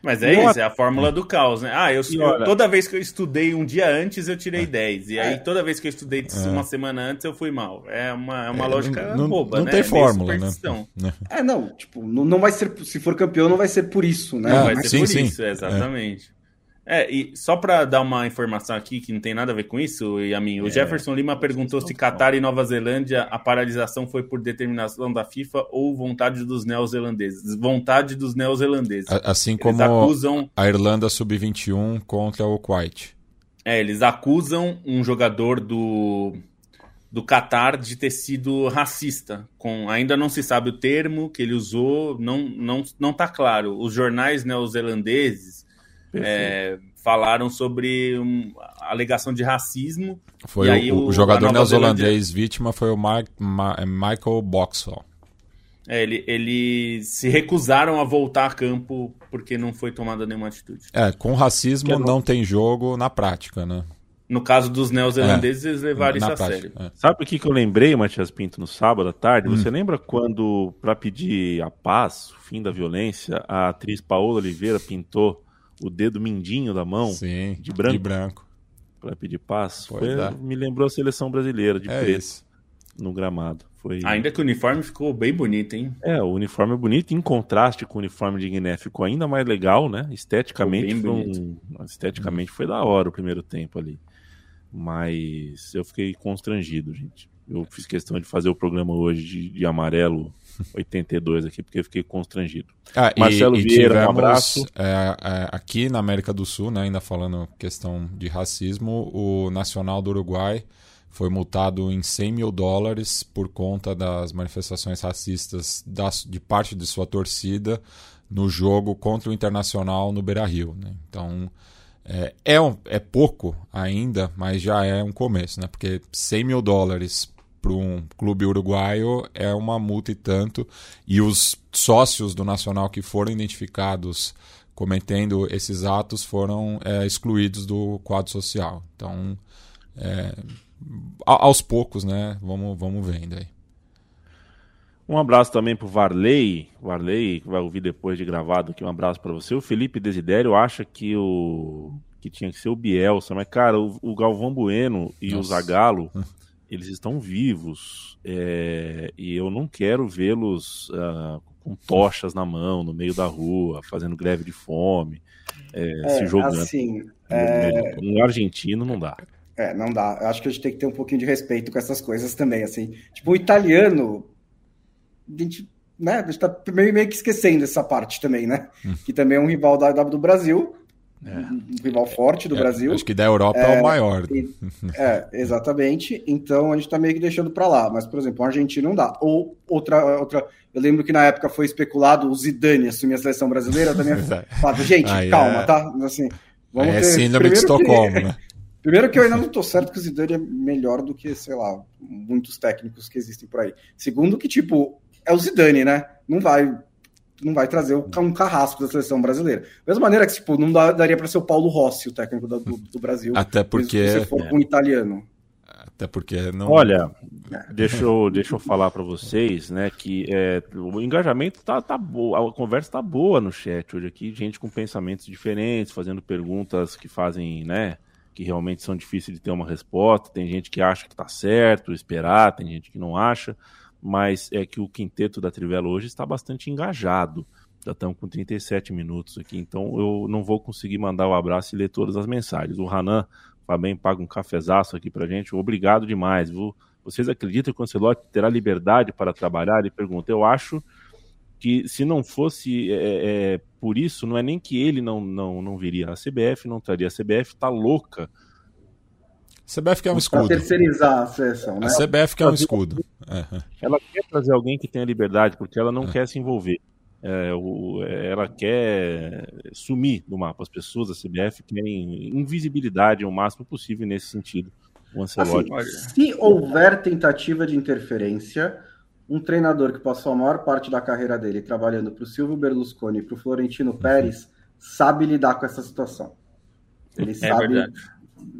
Speaker 4: Mas é isso, é a fórmula do caos, né? Ah, eu, eu, toda vez que eu estudei um dia antes, eu tirei 10. É. E aí, é. toda vez que eu estudei é. uma semana antes, eu fui mal. É uma, é uma lógica
Speaker 5: não,
Speaker 4: boba,
Speaker 5: não
Speaker 4: né?
Speaker 5: tem fórmula, né?
Speaker 2: É, não, tipo, não, não vai ser, se for campeão, não vai ser por isso, né? Não,
Speaker 4: vai ser sim, por sim. isso, exatamente. É, e só para dar uma informação aqui que não tem nada a ver com isso, e a mim, o é, Jefferson Lima perguntou se Catar e Nova Zelândia a paralisação foi por determinação da FIFA ou vontade dos neozelandeses. Vontade dos neozelandeses.
Speaker 5: Assim como acusam... a Irlanda sub-21 contra o Kuwait.
Speaker 4: É, eles acusam um jogador do do Catar de ter sido racista. Com ainda não se sabe o termo que ele usou, não não não tá claro. Os jornais neozelandeses é, falaram sobre um, alegação de racismo.
Speaker 5: Foi o, aí, o, o, jogador neozelandês vítima foi o Ma Ma Michael Boxall.
Speaker 4: É, ele, eles se recusaram a voltar a campo porque não foi tomada nenhuma atitude.
Speaker 5: É, com racismo não... não tem jogo na prática, né?
Speaker 4: No caso dos neozelandeses, é, eles levaram isso a prática, sério. É.
Speaker 1: Sabe o que, que eu lembrei, Matias Pinto, no sábado à tarde? Hum. Você lembra quando, para pedir a paz, o fim da violência, a atriz Paola Oliveira pintou o dedo mindinho da mão
Speaker 5: Sim,
Speaker 1: de branco.
Speaker 5: De branco.
Speaker 1: Para pedir passo.
Speaker 5: Foi,
Speaker 1: me lembrou a seleção brasileira de
Speaker 5: é
Speaker 1: preto
Speaker 5: isso.
Speaker 1: no gramado. Foi...
Speaker 4: Ainda que o uniforme ficou bem bonito, hein?
Speaker 1: É, o uniforme é bonito, em contraste com o uniforme de Guiné, ficou ainda mais legal, né? Esteticamente, foi, um... Esteticamente foi da hora o primeiro tempo ali. Mas eu fiquei constrangido, gente. Eu fiz questão de fazer o programa hoje de, de amarelo 82 aqui, porque fiquei constrangido.
Speaker 5: Ah, Marcelo e, Vieira, tivemos, um abraço. É, é, aqui na América do Sul, né, ainda falando questão de racismo, o Nacional do Uruguai foi multado em 100 mil dólares por conta das manifestações racistas das, de parte de sua torcida no jogo contra o Internacional no Beira-Rio. Né? Então, é, é, um, é pouco ainda, mas já é um começo, né? porque 100 mil dólares para um clube uruguaio é uma multa e tanto, e os sócios do Nacional que foram identificados cometendo esses atos foram é, excluídos do quadro social. Então, é, aos poucos, né? Vamos, vamos vendo aí.
Speaker 1: Um abraço também pro Varley, Varley, que vai ouvir depois de gravado aqui, um abraço para você. O Felipe Desidério acha que o que tinha que ser o Bielsa, mas cara, o, o Galvão Bueno e Nossa. o Zagallo, eles estão vivos é, e eu não quero vê-los uh, com tochas na mão, no meio da rua, fazendo greve de fome, é, é, se jogando.
Speaker 2: Assim,
Speaker 1: um argentino não dá.
Speaker 2: É, não dá. Eu acho que a gente tem que ter um pouquinho de respeito com essas coisas também, assim. Tipo, o italiano, a gente, né, a gente tá meio, meio que esquecendo essa parte também, né? Hum. Que também é um rival da, da do Brasil, é. um rival forte do
Speaker 5: é,
Speaker 2: Brasil.
Speaker 5: Acho que da Europa é, é o maior. E,
Speaker 2: é, exatamente. Então a gente tá meio que deixando para lá. Mas, por exemplo, o Argentina não dá. Ou outra, outra. Eu lembro que na época foi especulado o Zidane assumir a seleção brasileira. Eu também falava, gente, Aí calma, é... tá? Assim,
Speaker 5: vamos é ter... síndrome de Estocolmo, que... né?
Speaker 2: Primeiro que eu ainda não estou certo que o Zidane é melhor do que, sei lá, muitos técnicos que existem por aí. Segundo que, tipo, é o Zidane, né? Não vai não vai trazer um carrasco da seleção brasileira. Da mesma maneira que, tipo, não daria para ser o Paulo Rossi, o técnico do, do Brasil.
Speaker 5: Até porque...
Speaker 2: Se for é. um italiano.
Speaker 5: Até porque não...
Speaker 1: Olha, é. deixa eu, deixa eu falar para vocês, né, que é, o engajamento tá, tá boa, a conversa tá boa no chat hoje aqui, gente com pensamentos diferentes, fazendo perguntas que fazem, né, que realmente são difíceis de ter uma resposta. Tem gente que acha que está certo esperar, tem gente que não acha, mas é que o quinteto da Trivela hoje está bastante engajado. Já estamos com 37 minutos aqui, então eu não vou conseguir mandar o um abraço e ler todas as mensagens. O Hanan Fabem paga um cafezaço aqui pra gente. Obrigado demais, viu? Vocês acreditam que o Ancelotti terá liberdade para trabalhar? Ele pergunta. Eu acho que se não fosse é, é, por isso, não é nem que ele não, não, não viria. A CBF não traria. A CBF tá louca.
Speaker 5: A CBF quer um escudo.
Speaker 2: Pra terceirizar a seleção, né?
Speaker 5: A CBF quer um escudo.
Speaker 1: Ela quer trazer alguém que tenha liberdade, porque ela não é. quer se envolver. É, o, ela quer sumir do mapa. As pessoas da CBF querem invisibilidade o máximo possível nesse sentido. O Ancelotti.
Speaker 2: Assim, se houver tentativa de interferência, um treinador que passou a maior parte da carreira dele trabalhando para o Silvio Berlusconi e para o Florentino Pérez sabe lidar com essa situação. Ele é sabe, verdade.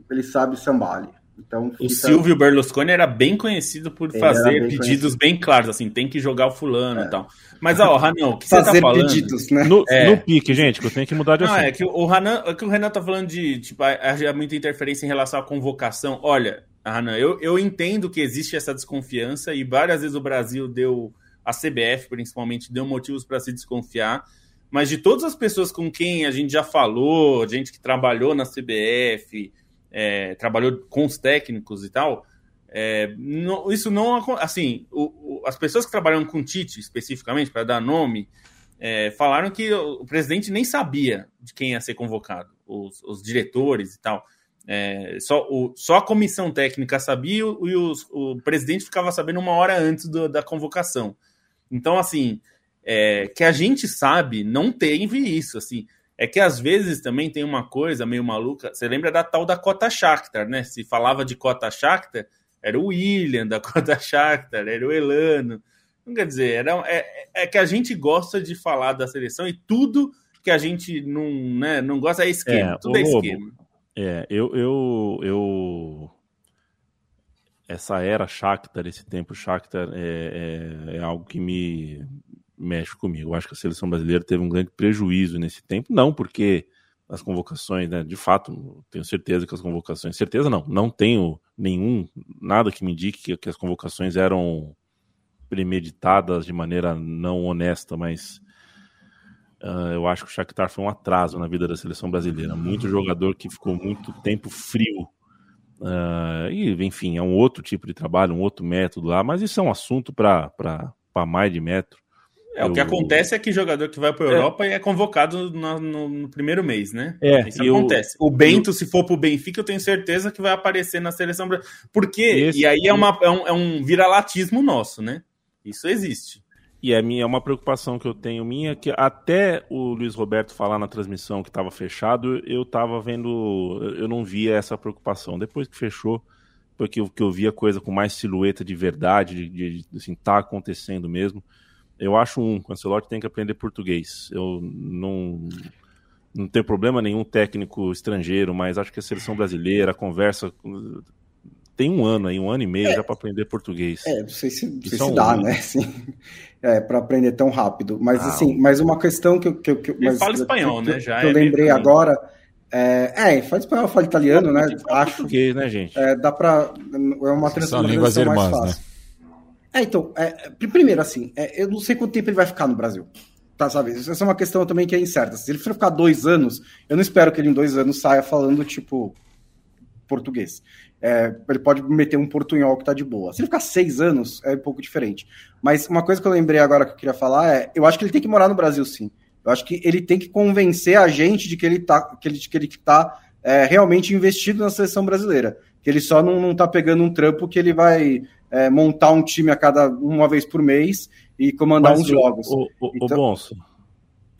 Speaker 2: ele sabe sambar Então,
Speaker 4: fica... O Silvio Berlusconi era bem conhecido por ele fazer bem pedidos conhecido. bem claros, assim, tem que jogar o fulano é. e tal. Mas, ó, Ranão, o que fazer você tá falando... pedidos,
Speaker 1: né? No, é... no pique, gente, que eu tenho que mudar de
Speaker 4: assunto. Não, é que o, Renan, é que o Renan tá falando de, tipo, há muita interferência em relação à convocação. Olha, ah, não. Eu, eu entendo que existe essa desconfiança e várias vezes o Brasil deu, a CBF principalmente, deu motivos para se desconfiar. Mas de todas as pessoas com quem a gente já falou, gente que trabalhou na CBF, é, trabalhou com os técnicos e tal, é, não, isso não. Assim, o, o, as pessoas que trabalham com Tite, especificamente, para dar nome, é, falaram que o, o, presidente nem sabia de quem ia ser convocado, os, os diretores e tal. É, só, o, só a comissão técnica sabia e, o, presidente ficava sabendo uma hora antes do, da convocação. Então, assim, é, que a gente sabe, não teve isso, assim. É que às vezes também tem uma coisa meio maluca. Você lembra da tal da cota Shakhtar, né? Se falava de cota Shakhtar, era o William da cota Shakhtar, era o Elano. Não quer dizer, era, é, é que a gente gosta de falar da seleção e tudo que a gente não, né, não gosta é esquema. É, tudo é esquema.
Speaker 1: É, eu, eu, eu essa era Shakhtar, esse tempo Shakhtar é, é, é, algo que me mexe comigo. Eu acho que a seleção brasileira teve um grande prejuízo nesse tempo, não porque as convocações, né? De fato, tenho certeza que as convocações. Certeza não, não tenho nenhum, nada que me indique que, que as convocações eram premeditadas de maneira não honesta, mas uh, eu acho que o Shakhtar foi um atraso na vida da seleção brasileira. Muito jogador que ficou muito tempo frio. Uh, e, enfim, é um outro tipo de trabalho, um outro método lá, mas isso é um assunto para mais de metro.
Speaker 4: É, eu... o que acontece é que jogador que vai para a é. Europa é. é convocado no, no, no, primeiro mês, né?
Speaker 1: É,
Speaker 4: isso acontece. O, o Bento, eu... se for para o Benfica, eu tenho certeza que vai aparecer na seleção brasileira. Porque, Esse... e aí é, uma, é, um, é um viralatismo nosso, né? Isso existe.
Speaker 1: E é, minha, é uma preocupação que eu tenho minha, que até o Luiz Roberto falar na transmissão que estava fechado, eu estava vendo, eu não via essa preocupação. Depois que fechou, porque eu, que eu via coisa com mais silhueta de verdade, de, de, de assim, tá acontecendo mesmo. Eu acho um, o Ancelotti tem que aprender português. Eu não, não tenho problema nenhum técnico estrangeiro, mas acho que a seleção brasileira, a conversa tem um ano aí, um ano e meio é, já para aprender português.
Speaker 2: É, não sei se, não sei se dá, né? Assim, é, para aprender tão rápido. Mas, ah, assim, mas uma questão que eu. Que, que, mas,
Speaker 4: fala espanhol,
Speaker 2: que,
Speaker 4: né? Já
Speaker 2: que eu é lembrei agora. É, é, fala espanhol, fala italiano, né?
Speaker 1: Acho. Português, né, gente?
Speaker 2: É, dá para. É uma
Speaker 5: transição mais irmãs, fácil. Né?
Speaker 2: É, então, é, primeiro, assim, é, eu não sei quanto tempo ele vai ficar no Brasil. Tá, sabe? Essa é uma questão também que é incerta. Se ele for ficar dois anos, eu não espero que ele em dois anos saia falando, tipo, português. É, ele pode meter um portunhol que tá de boa. Se ele ficar seis anos, é um pouco diferente. Mas uma coisa que eu lembrei agora que eu queria falar é: eu acho que ele tem que morar no Brasil, sim. Eu acho que ele tem que convencer a gente de que ele tá, que ele, que ele tá é, realmente investido na seleção brasileira. Que ele só não, não tá pegando um trampo que ele vai é, montar um time a cada uma vez por mês e comandar Mas uns o, jogos.
Speaker 1: O, o, então... o Bonso,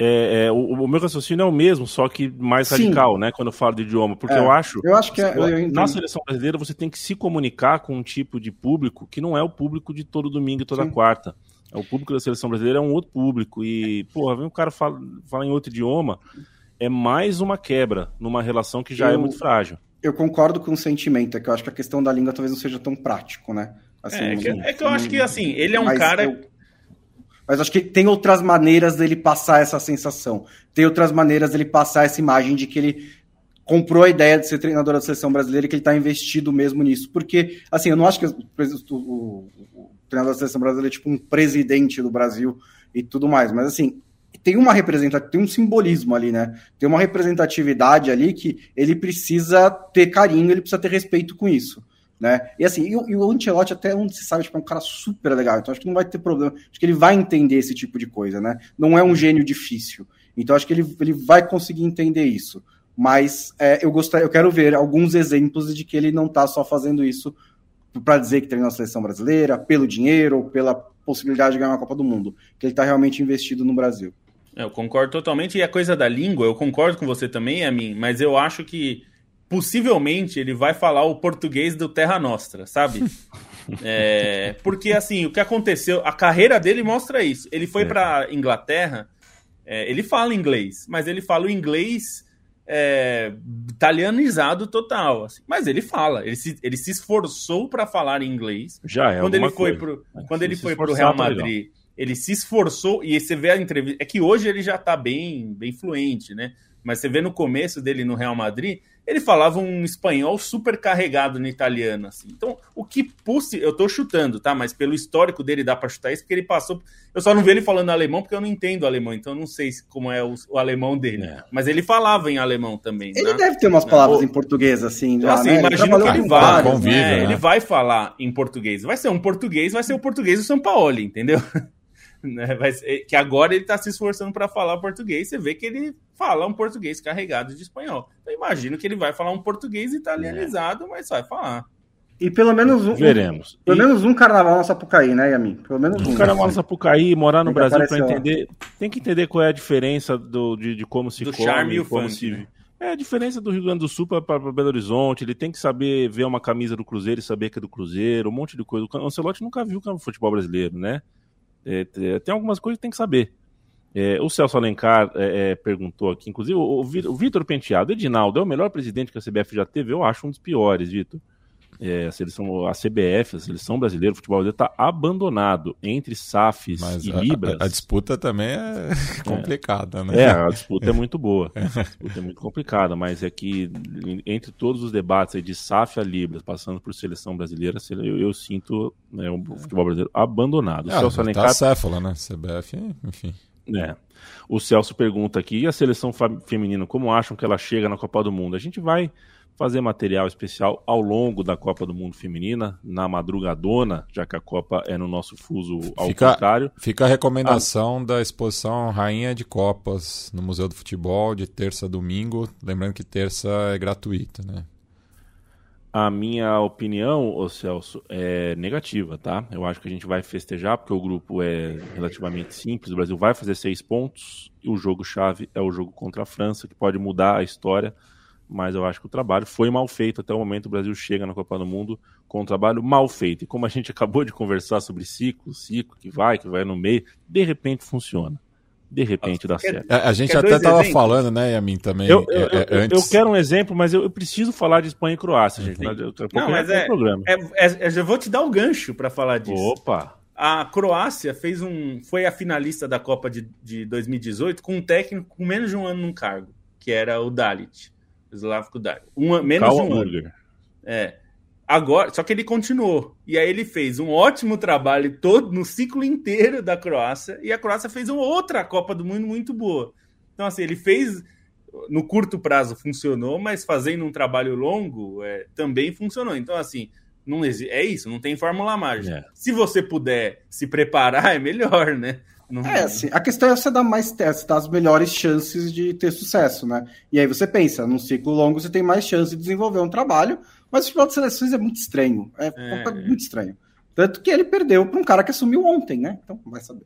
Speaker 1: é, é, o, o, meu raciocínio é o mesmo, só que mais Sim. radical, né? Quando eu falo de idioma, porque é, eu acho.
Speaker 2: Eu acho que é,
Speaker 1: eu na seleção brasileira você tem que se comunicar com um tipo de público que não é o público de todo domingo e toda Sim. quarta. É o público da seleção brasileira é um outro público e porra, vem um cara fala, fala em outro idioma, é mais uma quebra numa relação que já é eu, é muito frágil.
Speaker 2: Eu concordo com o sentimento, é que eu acho que a questão da língua talvez não seja tão prático, né?
Speaker 4: Assim, é, que, é, que, eu acho que assim ele é um cara eu
Speaker 2: mas acho que tem outras maneiras dele passar essa sensação. Tem outras maneiras dele passar essa imagem de que ele comprou a ideia de ser treinador da seleção brasileira e que ele está investido mesmo nisso. Porque, assim, eu não acho que o, o, o treinador da seleção brasileira é tipo um presidente do Brasil e tudo mais, mas assim, tem uma representatividade, tem um simbolismo ali, né? Tem uma representatividade ali que ele precisa ter carinho, ele precisa ter respeito com isso. Né? E assim, e, e o Ancelotti até onde se sabe, tipo, é um cara super legal, então acho que não vai ter problema, acho que ele vai entender esse tipo de coisa, né? Não é um gênio difícil. Então acho que ele, ele vai conseguir entender isso. Mas é, eu gostaria, eu quero ver alguns exemplos de que ele não está só fazendo isso para dizer que treina a seleção brasileira, pelo dinheiro ou pela possibilidade de ganhar uma Copa do Mundo, que ele está realmente investido no Brasil.
Speaker 4: Eu concordo totalmente. E a coisa da língua, eu concordo com você também, a mim, mas eu acho que possivelmente ele vai falar o português do Terra Nostra, sabe? é, porque assim, o que aconteceu, a carreira dele mostra isso. Ele foi é. para Inglaterra, é, ele fala inglês, mas ele fala o inglês é, italianizado total. Assim. Mas ele fala, ele se, ele se esforçou para falar inglês.
Speaker 1: Já é
Speaker 4: quando ele foi pro, Quando ele foi pro Real Madrid, ele se esforçou e você vê a entrevista. É que hoje ele já tá bem, bem fluente, né? Mas você vê no começo dele no Real Madrid, ele falava um espanhol super carregado no italiano, assim. Então, o que possível, eu tô chutando, tá? Mas pelo histórico dele dá para chutar isso, porque ele passou. Eu só não vi ele falando alemão porque eu não entendo alemão, então eu não sei como é o, o alemão dele. É. Mas ele falava em alemão também.
Speaker 2: Ele né? deve ter umas palavras em português, assim.
Speaker 4: Então, assim, né? imagina que ele vai. Né? né? Ele vai falar em português. Vai ser um português, vai ser o português do São Paulo, entendeu? né? Vai, que agora ele está se esforçando para falar português. Você vê que ele fala um português carregado de espanhol. Então imagino que ele vai falar um português italianizado, é. mas vai falar.
Speaker 2: E pelo menos um.
Speaker 1: Veremos.
Speaker 2: Pelo e... menos um carnaval na Sapucaí, né, Yamin? Pelo menos um.
Speaker 1: Um carnaval na Sapucaí, morar no Brasil para entender. Tem que entender qual é a diferença do, de, de como se
Speaker 4: do come, charme e o
Speaker 1: como
Speaker 4: funk,
Speaker 1: se.
Speaker 4: Né?
Speaker 1: É a diferença do Rio Grande do Sul para Belo Horizonte. Ele tem que saber ver uma camisa do Cruzeiro e saber que é do Cruzeiro, um monte de coisa. O Ancelotti nunca viu o futebol brasileiro, né? É, tem algumas coisas que tem que saber. É, o Celso Alencar é, é perguntou aqui, inclusive, o, o Vitor Penteado, Edinaldo, é o melhor presidente que a CBF já teve? Eu acho um dos piores, Vitor. É, a seleção, a CBF, a seleção brasileira, o futebol brasileiro está abandonado entre SAFs
Speaker 5: Mas
Speaker 1: e
Speaker 5: a,
Speaker 1: Libras.
Speaker 5: A, a, disputa também é complicada, né?
Speaker 1: É, a disputa é muito boa. A disputa é muito complicada, mas é que entre todos os debates de SAF a Libras, passando por seleção brasileira, eu, eu sinto né, o futebol brasileiro abandonado.
Speaker 5: É, o Celso Alencar... tá céfala, né? CBF, enfim.
Speaker 1: É. O Celso pergunta aqui, e a seleção feminina, como acham que ela chega na Copa do Mundo? A gente vai fazer material especial ao longo da Copa do Mundo Feminina, na madrugadona, já que a Copa é no nosso fuso ao
Speaker 5: fica,
Speaker 1: contrário.
Speaker 5: Fica a recomendação a... da exposição Rainha de Copas no Museu do Futebol, de terça a domingo. Lembrando que terça é gratuita, né?
Speaker 1: A minha opinião, ô Celso, é negativa, tá? Eu acho que a gente vai festejar, porque o grupo é relativamente simples. O Brasil vai fazer seis pontos e o jogo-chave é o jogo contra a França, que pode mudar a história mas eu acho que o trabalho foi mal feito até o momento. O Brasil chega na Copa do Mundo com um trabalho mal feito. E como a gente acabou de conversar sobre ciclo, ciclo que vai, que vai no meio, de repente funciona. De repente dá certo.
Speaker 5: A, a gente até estava falando, né, Yamin, também.
Speaker 1: Eu, eu, é, eu, antes... eu, quero um exemplo, mas eu, preciso falar de Espanha e Croácia, gente.
Speaker 4: Não, mas é, programa. É, é, eu vou te dar o um gancho para falar disso.
Speaker 1: Opa!
Speaker 4: A Croácia fez um, foi a finalista da Copa de, de 2018 com um técnico com menos de um ano no cargo, que era o Dalit. Slavko Dar. Uma, menos de um ano. É. Agora, só que ele continuou. E aí ele fez um ótimo trabalho todo no ciclo inteiro da Croácia. E a Croácia fez uma outra Copa do Mundo muito boa. Então, assim, ele fez. No curto prazo funcionou, mas fazendo um trabalho longo é, também funcionou. Então, assim, não é isso, não tem fórmula mágica. É. Se você puder se preparar, é melhor, né?
Speaker 2: Não... É, assim, a questão é você dar mais testes, dar as melhores chances de ter sucesso, né? E aí você pensa, num ciclo longo você tem mais chance de desenvolver um trabalho, mas o futebol de seleções é muito estranho. É, é. muito estranho. Tanto que ele perdeu para um cara que assumiu ontem, né? Então, vai saber.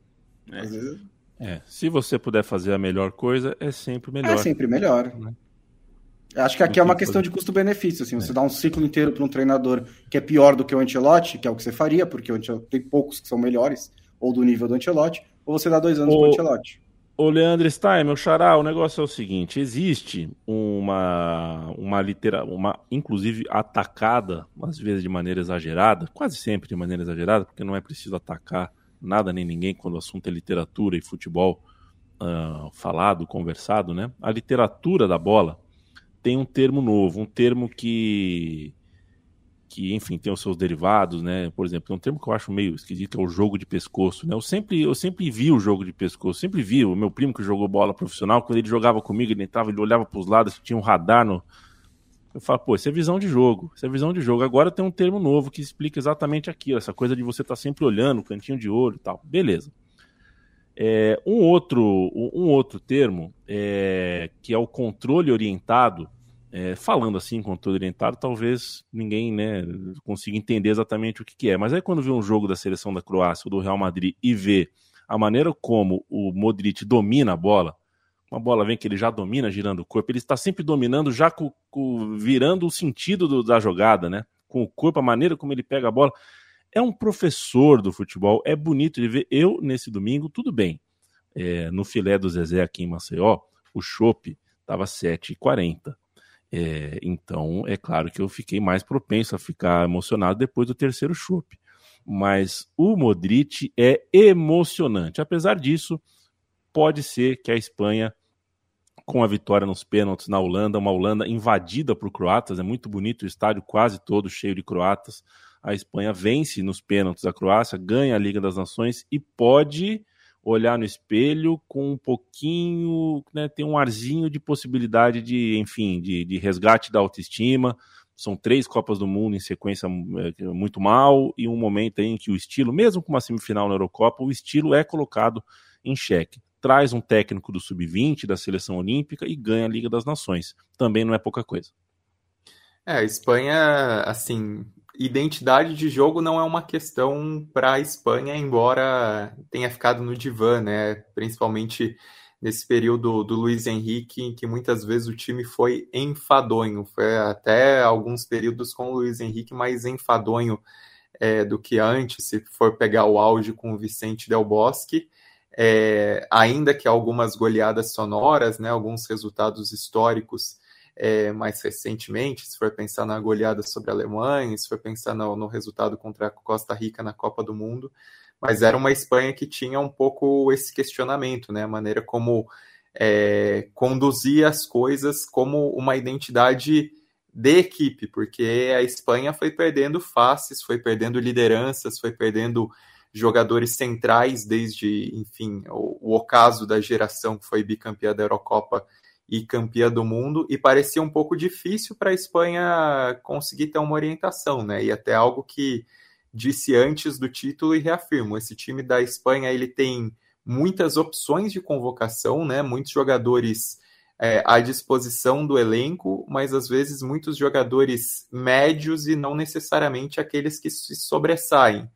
Speaker 1: É. Às vezes... É, se você puder fazer a melhor coisa, é sempre melhor. É
Speaker 2: sempre melhor. Né? Acho que aqui é uma questão de custo-benefício. Assim, você é. dá um ciclo inteiro para um treinador que é pior do que o Ancelotti, que é o que você faria, porque o Ancelotti, tem poucos que são melhores, ou do nível do Ancelotti, ou você dá dois anos o Ancelotti?
Speaker 1: Ô, Leandro Stein, meu xará, o negócio é o seguinte: existe uma, uma litera, uma, inclusive atacada, às vezes de maneira exagerada, quase sempre de maneira exagerada, porque não é preciso atacar nada nem ninguém quando o assunto é literatura e futebol uh, falado, conversado, né? A literatura da bola tem um termo novo, um termo que que, enfim, tem os seus derivados, né? Por exemplo, tem um termo que eu acho meio esquisito, é o jogo de pescoço, né? Eu sempre, eu sempre vi o jogo de pescoço, sempre vi o meu primo que jogou bola profissional, quando ele jogava comigo, ele entrava, ele olhava para os lados, tinha um radar no... Eu falo, pô, isso é visão de jogo, isso é visão de jogo. Agora tem um termo novo que explica exatamente aquilo, essa coisa de você estar tá sempre olhando, cantinho de olho e tal. Beleza. É, um, outro, um outro termo, é, que é o controle orientado, é, falando assim, com todo orientado, talvez ninguém né, consiga entender exatamente o que, que, é. Mas aí quando vê um jogo da seleção da Croácia ou do Real Madrid e vê a maneira como o Modric domina a bola, uma bola vem que ele já domina girando o corpo, ele está sempre dominando, já virando o sentido do, da jogada, né? Com o corpo, a maneira como ele pega a bola. É um professor do futebol, é bonito de ver. Eu, nesse domingo, tudo bem. É, no filé do Zezé aqui em Maceió, o chopp estava 7,40 é, então, é claro que eu fiquei mais propenso a ficar emocionado depois do terceiro chope. Mas o Modric é emocionante. Apesar disso, pode ser que a Espanha, com a vitória nos pênaltis na Holanda, uma Holanda invadida por croatas, é muito bonito o estádio quase todo cheio de croatas. A Espanha vence nos pênaltis a Croácia, ganha a Liga das Nações e pode olhar no espelho com um pouquinho, né, tem um arzinho de possibilidade de, enfim, de, de resgate da autoestima. São três Copas do Mundo em sequência é, muito mal e um momento em que o estilo, mesmo com uma semifinal na Eurocopa, o estilo é colocado em xeque. Traz um técnico do sub-20 da seleção olímpica e ganha a Liga das Nações. Também não é pouca coisa.
Speaker 3: É, a Espanha, assim, identidade de jogo não é uma questão para a Espanha, embora tenha ficado no divã, né? Principalmente nesse período do Luiz Henrique, em que muitas vezes o time foi enfadonho. Foi até alguns períodos com o Luiz Henrique mais enfadonho é, do que antes, se for pegar o auge com o Vicente Del Bosque. É, ainda que algumas goleadas sonoras, né, alguns resultados históricos é, mais recentemente, se for pensar na goleada sobre a Alemanha, se for pensar no, no resultado contra a Costa Rica na Copa do Mundo, mas era uma Espanha que tinha um pouco esse questionamento, né? A maneira como é, conduzia as coisas como uma identidade de equipe, porque a Espanha foi perdendo faces, foi perdendo lideranças, foi perdendo jogadores centrais desde, enfim, o, o ocaso da geração que foi bicampeã da Eurocopa e campeã do mundo, e parecia um pouco difícil para a Espanha conseguir ter uma orientação, né? E até algo que disse antes do título e reafirmo, esse time da Espanha ele tem muitas opções de convocação, né? Muitos jogadores é, à disposição do elenco, mas às vezes muitos jogadores médios e não necessariamente aqueles que se sobressaem.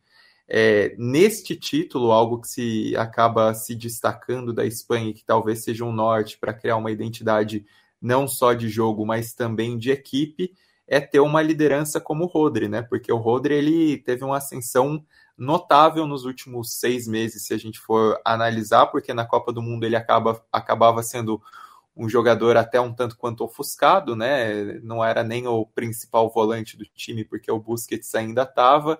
Speaker 3: É, neste título, algo que se acaba se destacando da Espanha, que talvez seja um norte para criar uma identidade não só de jogo, mas também de equipe, é ter uma liderança como o Rodri, né? Porque o Rodri ele teve uma ascensão notável nos últimos seis meses, se a gente for analisar, porque na Copa do Mundo ele acaba, acabava sendo um jogador até um tanto quanto ofuscado, né? Não era nem o principal volante do time, porque o Busquets ainda estava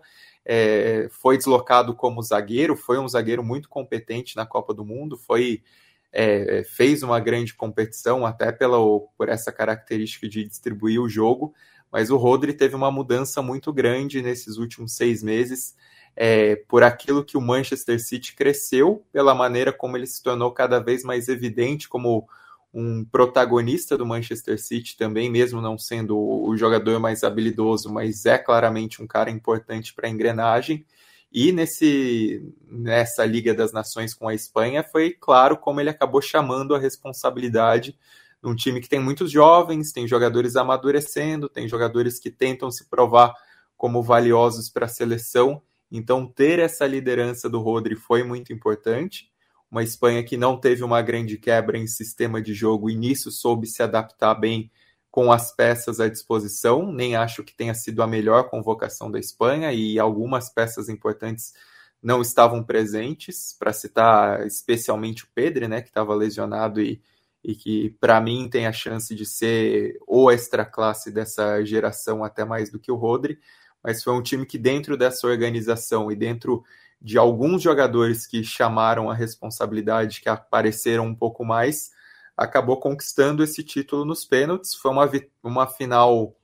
Speaker 3: é, foi deslocado como zagueiro, foi um zagueiro muito competente na Copa do Mundo, foi é, fez uma grande competição até pela, por essa característica de distribuir o jogo, mas o Rodri teve uma mudança muito grande nesses últimos seis meses, é, por aquilo que o Manchester City cresceu, pela maneira como ele se tornou cada vez mais evidente como um protagonista do Manchester City também, mesmo não sendo o jogador mais habilidoso, mas é claramente um cara importante para a engrenagem. E nesse, nessa Liga das Nações com a Espanha, foi claro como ele acabou chamando a responsabilidade de um time que tem muitos jovens, tem jogadores amadurecendo, tem jogadores que tentam se provar como valiosos para a seleção. Então, ter essa liderança do Rodri foi muito importante uma Espanha que não teve uma grande quebra em sistema de jogo e nisso soube se adaptar bem com as peças à disposição. Nem acho que tenha sido a melhor convocação da Espanha e algumas peças importantes não estavam presentes, para citar especialmente o Pedro, né, que estava lesionado e, e que para mim tem a chance de ser o extra classe dessa geração até mais do que o Rodri, mas foi um time que dentro dessa organização e dentro de alguns jogadores que chamaram a responsabilidade, que apareceram um pouco mais, acabou conquistando esse título nos pênaltis. Foi uma, uma final.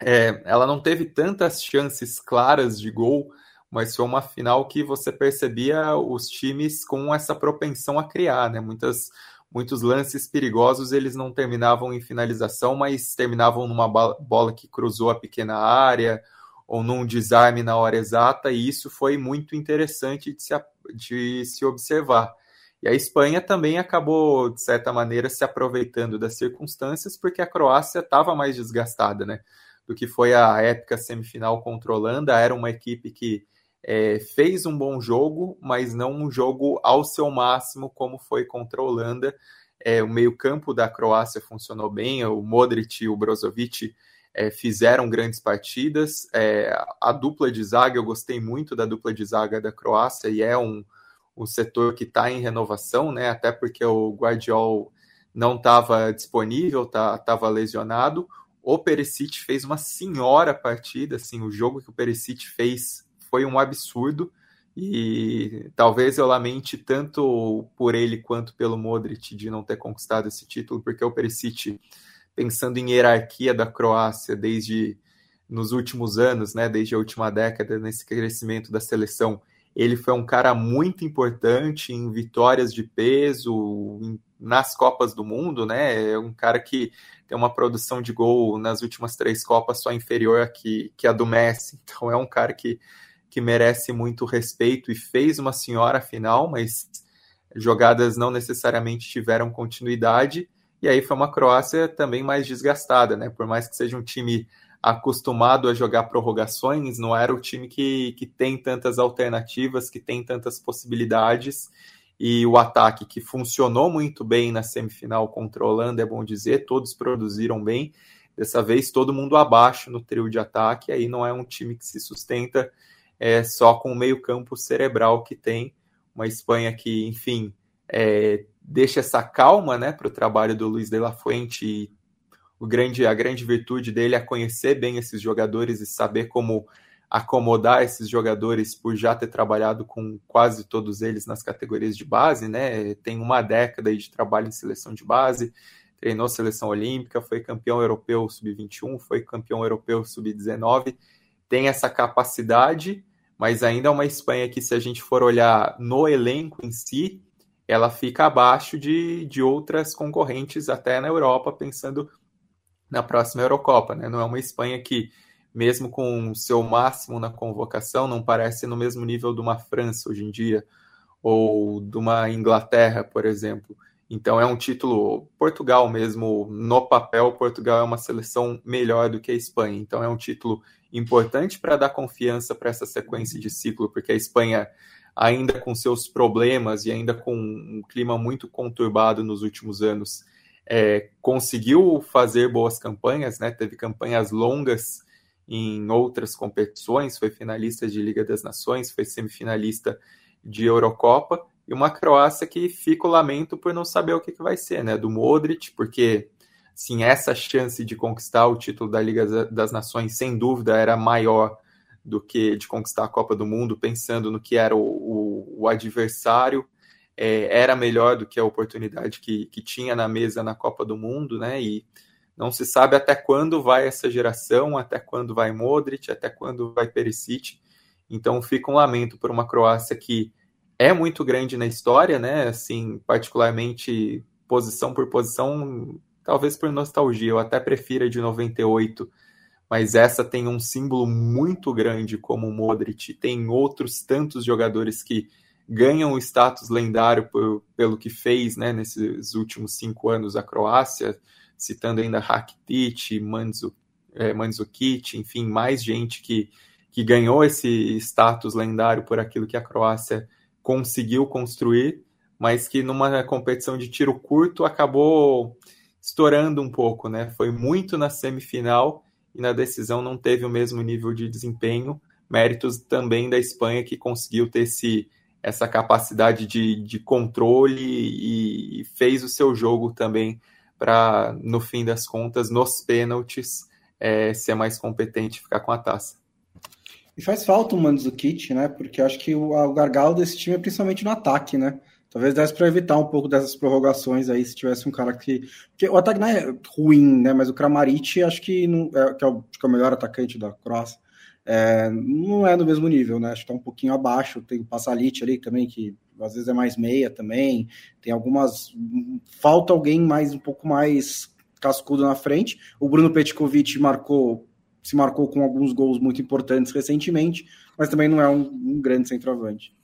Speaker 3: É, ela não teve tantas chances claras de gol, mas foi uma final que você percebia os times com essa propensão a criar, né? Muitas, muitos lances perigosos eles não terminavam em finalização, mas terminavam numa bola que cruzou a pequena área ou num desarme na hora exata, e isso foi muito interessante de se, de se observar. E a Espanha também acabou, de certa maneira, se aproveitando das circunstâncias, porque a Croácia estava mais desgastada, né? Do que foi a épica semifinal contra a Holanda. Era uma equipe que é, fez um bom jogo, mas não um jogo ao seu máximo, como foi contra a Holanda. É, o meio-campo da Croácia funcionou bem, o Modric e o Brozovic é, fizeram grandes partidas. É, a dupla de zaga, eu gostei muito da dupla de zaga da Croácia e é um, um setor que está em renovação, né? Até porque o Guardiol não estava disponível, estava tá, lesionado. O Perisic fez uma senhora partida, assim, o jogo que o Perisic fez foi um absurdo e talvez eu lamente tanto por ele quanto pelo Modric de não ter conquistado esse título, porque o Perisic pensando em hierarquia da Croácia desde nos últimos anos, né, desde a última década, nesse crescimento da seleção, ele foi um cara muito importante em vitórias de peso, em, nas Copas do Mundo, né? É um cara que tem uma produção de gol nas últimas três Copas só inferior a que, que a do Messi. Então é um cara que, que merece muito respeito e fez uma senhora final, mas jogadas não necessariamente tiveram continuidade. E aí foi uma Croácia também mais desgastada, né? Por mais que seja um time acostumado a jogar prorrogações, não era o time que, que tem tantas alternativas, que tem tantas possibilidades. E o ataque que funcionou muito bem na semifinal contra a Holanda, é bom dizer, todos produziram bem. Dessa vez, todo mundo abaixo no trio de ataque. Aí não é um time que se sustenta é, só com o meio-campo cerebral que tem. Uma Espanha que, enfim, é, deixa essa calma né, para o trabalho do Luiz de la Fuente e o grande, a grande virtude dele é conhecer bem esses jogadores e saber como acomodar esses jogadores por já ter trabalhado com quase todos eles nas categorias de base, né? Tem uma década de trabalho em seleção de base, treinou seleção olímpica, foi campeão europeu sub-21, foi campeão europeu sub-19, tem essa capacidade, mas ainda é uma Espanha que, se a gente for olhar no elenco em si, ela fica abaixo de, de outras concorrentes até na Europa, pensando na próxima Eurocopa, né? Não é uma Espanha que, mesmo com o seu máximo na convocação, não parece no mesmo nível de uma França hoje em dia, ou de uma Inglaterra, por exemplo. Então é um título Portugal mesmo, no papel, Portugal é uma seleção melhor do que a Espanha. Então é um título importante para dar confiança para essa sequência de ciclo, porque a Espanha ainda com seus problemas e ainda com um clima muito conturbado nos últimos anos, é, conseguiu fazer boas campanhas, né? Teve campanhas longas em outras competições, foi finalista de Liga das Nações, foi semifinalista de Eurocopa e uma Croácia que fica o lamento por não saber o que, que vai ser, né? Do Modric, porque sim, essa chance de conquistar o título da Liga das Nações, sem dúvida, era maior do que de conquistar a Copa do Mundo, pensando no que era o, o, o adversário, é, era melhor do que a oportunidade que, que tinha na mesa na Copa do Mundo, né? E não se sabe até quando vai essa geração, até quando vai Modric, até quando vai Perisic. Então fica um lamento por uma Croácia que é muito grande na história, né? Assim, particularmente posição por posição, talvez por nostalgia, eu até prefiro de 98, mas essa tem um símbolo muito grande como o Modric, tem outros tantos jogadores que ganham o status lendário por, pelo que fez né, nesses últimos cinco anos a Croácia, citando ainda Rakitic, Mandzukic, é, Mandzukic, enfim, mais gente que, que ganhou esse status lendário por aquilo que a Croácia conseguiu construir, mas que numa competição de tiro curto acabou estourando um pouco, né? Foi muito na semifinal e na decisão não teve o mesmo nível de desempenho. Méritos também da Espanha que conseguiu ter esse, essa capacidade de, de controle e, e fez o seu jogo também para, no fim das contas, nos pênaltis, é, ser mais competente e ficar com a taça.
Speaker 2: E faz falta o Mandzukic, né? Porque acho que o, o gargalo desse time é principalmente no ataque, né? Talvez desse para evitar um pouco dessas prorrogações aí, se tivesse um cara que. Porque o ataque não é ruim, né? Mas o Kramaric acho que, não, é, que, é o, que é o melhor atacante da Croácia. É, não é no mesmo nível, né? Acho que tá um pouquinho abaixo. Tem o Passalit ali também, que às vezes é mais meia também. Tem algumas. Falta alguém mais um pouco mais cascudo na frente. O Bruno Petkovic marcou se marcou com alguns gols muito importantes recentemente, mas também não é um, um grande centroavante.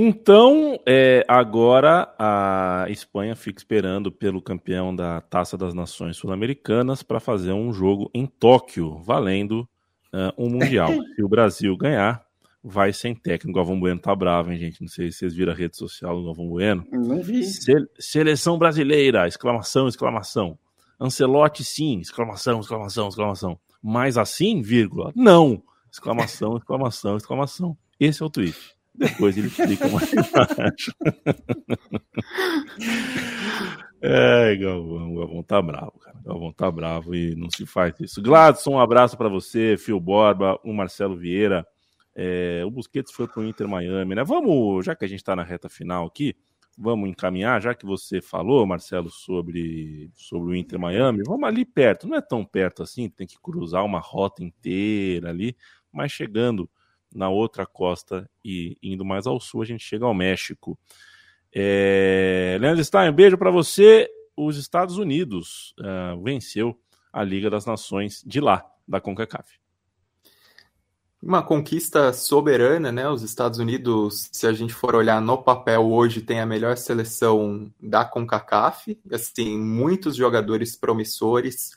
Speaker 1: Então, é, agora a Espanha fica esperando pelo campeão da Taça das Nações Sul-Americanas para fazer um jogo em Tóquio, valendo uh, um Mundial. Se o Brasil ganhar, vai sem técnico. O Galvão Bueno tá bravo, hein, gente? Não sei se vocês viram a rede social do Galvão Bueno.
Speaker 2: Não vi.
Speaker 1: Se seleção brasileira, exclamação, exclamação. Ancelotti sim, exclamação, exclamação, exclamação. Mas assim, vírgula, não. Exclamação, exclamação, exclamação. Esse é o tweet. Depois ele explica mais embaixo. É, Galvão, Galvão tá bravo, cara. Galvão tá bravo e não se faz isso. Gladson, um abraço para você, Fio Borba, o Marcelo Vieira. É, o Busquets foi pro Inter Miami, né? Vamos, já que a gente tá na reta final aqui, vamos encaminhar, já que você falou, Marcelo, sobre, sobre o Inter Miami, vamos ali perto, não é tão perto assim, tem que cruzar uma rota inteira ali, mas chegando na outra costa e indo mais ao sul, a gente chega ao México. É... Leandro Stein, beijo para você. Os Estados Unidos uh, venceu a Liga das Nações de lá, da CONCACAF.
Speaker 3: Uma conquista soberana, né? Os Estados Unidos, se a gente for olhar no papel hoje, tem a melhor seleção da CONCACAF, assim, muitos jogadores promissores.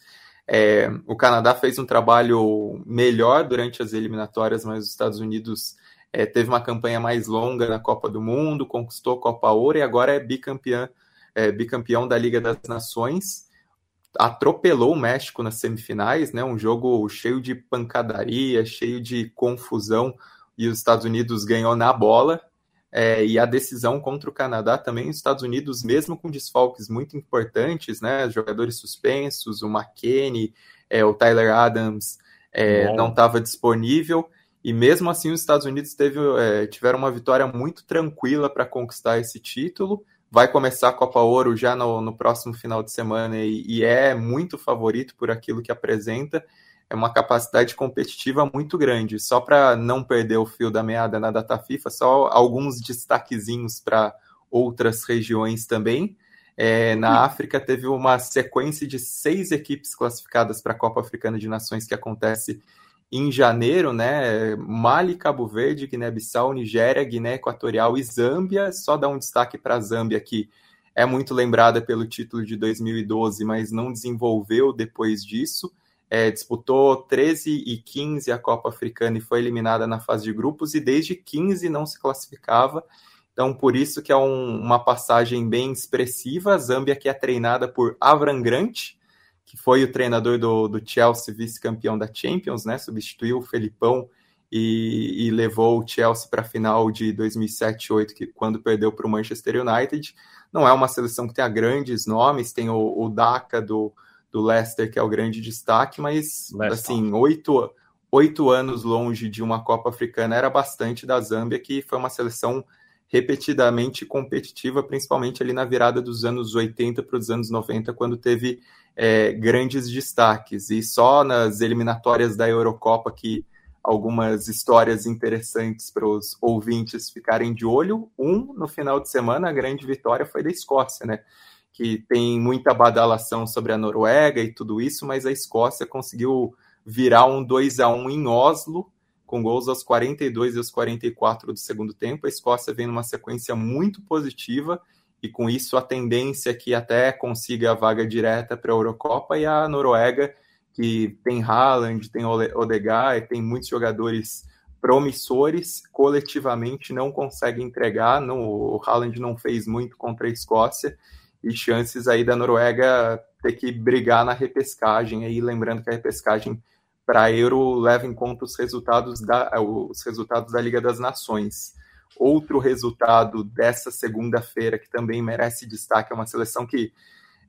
Speaker 3: É, o Canadá fez um trabalho melhor durante as eliminatórias, mas os Estados Unidos é, teve uma campanha mais longa na Copa do Mundo, conquistou a Copa Ouro e agora é bicampeão, é, bicampeão da Liga das Nações atropelou o México nas semifinais, né? Um jogo cheio de pancadaria, cheio de confusão, e os Estados Unidos ganhou na bola. É, e a decisão contra o Canadá também, os Estados Unidos, mesmo com desfalques muito importantes, né, jogadores suspensos, o McKinney, é, o Tyler Adams é, não estava disponível, e mesmo assim os Estados Unidos teve, é, tiveram uma vitória muito tranquila para conquistar esse título. Vai começar a Copa Ouro já no, no próximo final de semana e, e é muito favorito por aquilo que apresenta é uma capacidade competitiva muito grande. Só para não perder o fio da meada na data FIFA, só alguns destaquezinhos para outras regiões também. É, na África teve uma sequência de seis equipes classificadas para a Copa Africana de Nações que acontece em janeiro, né? Mali, Cabo Verde, Guiné-Bissau, Nigéria, Guiné Equatorial e Zâmbia. Só dar um destaque para a Zâmbia que é muito lembrada pelo título de 2012, mas não desenvolveu depois disso é, disputou 13 e 15 a Copa Africana e foi eliminada na fase de grupos, e desde 15 não se classificava. Então, por isso que é um, uma passagem bem expressiva. A Zâmbia que é treinada por Avram Grant, que foi o treinador do, do Chelsea, vice-campeão da Champions, né? Substituiu o Felipão e, e levou o Chelsea para a final de 2007-2008, que quando perdeu para o Manchester United. Não é uma seleção que tenha grandes nomes, tem o, o Daka do do Leicester, que é o grande destaque, mas Leicester. assim, oito, oito anos longe de uma Copa Africana era bastante da Zâmbia, que foi uma seleção repetidamente competitiva, principalmente ali na virada dos anos 80 para os anos 90, quando teve é, grandes destaques. E só nas eliminatórias da Eurocopa que algumas histórias interessantes para os ouvintes ficarem de olho. Um, no final de semana, a grande vitória foi da Escócia, né? Que tem muita badalação sobre a Noruega e tudo isso, mas a Escócia conseguiu virar um 2 a 1 em Oslo, com gols aos 42 e aos 44 do segundo tempo. A Escócia vem numa sequência muito positiva e com isso a tendência é que até consiga a vaga direta para a Eurocopa. E a Noruega que tem Haaland, tem Odegaard, tem muitos jogadores promissores, coletivamente não consegue entregar, o Haaland não fez muito contra a Escócia e chances aí da Noruega ter que brigar na repescagem aí, lembrando que a repescagem para Euro leva em conta os resultados da os resultados da Liga das Nações. Outro resultado dessa segunda-feira que também merece destaque é uma seleção que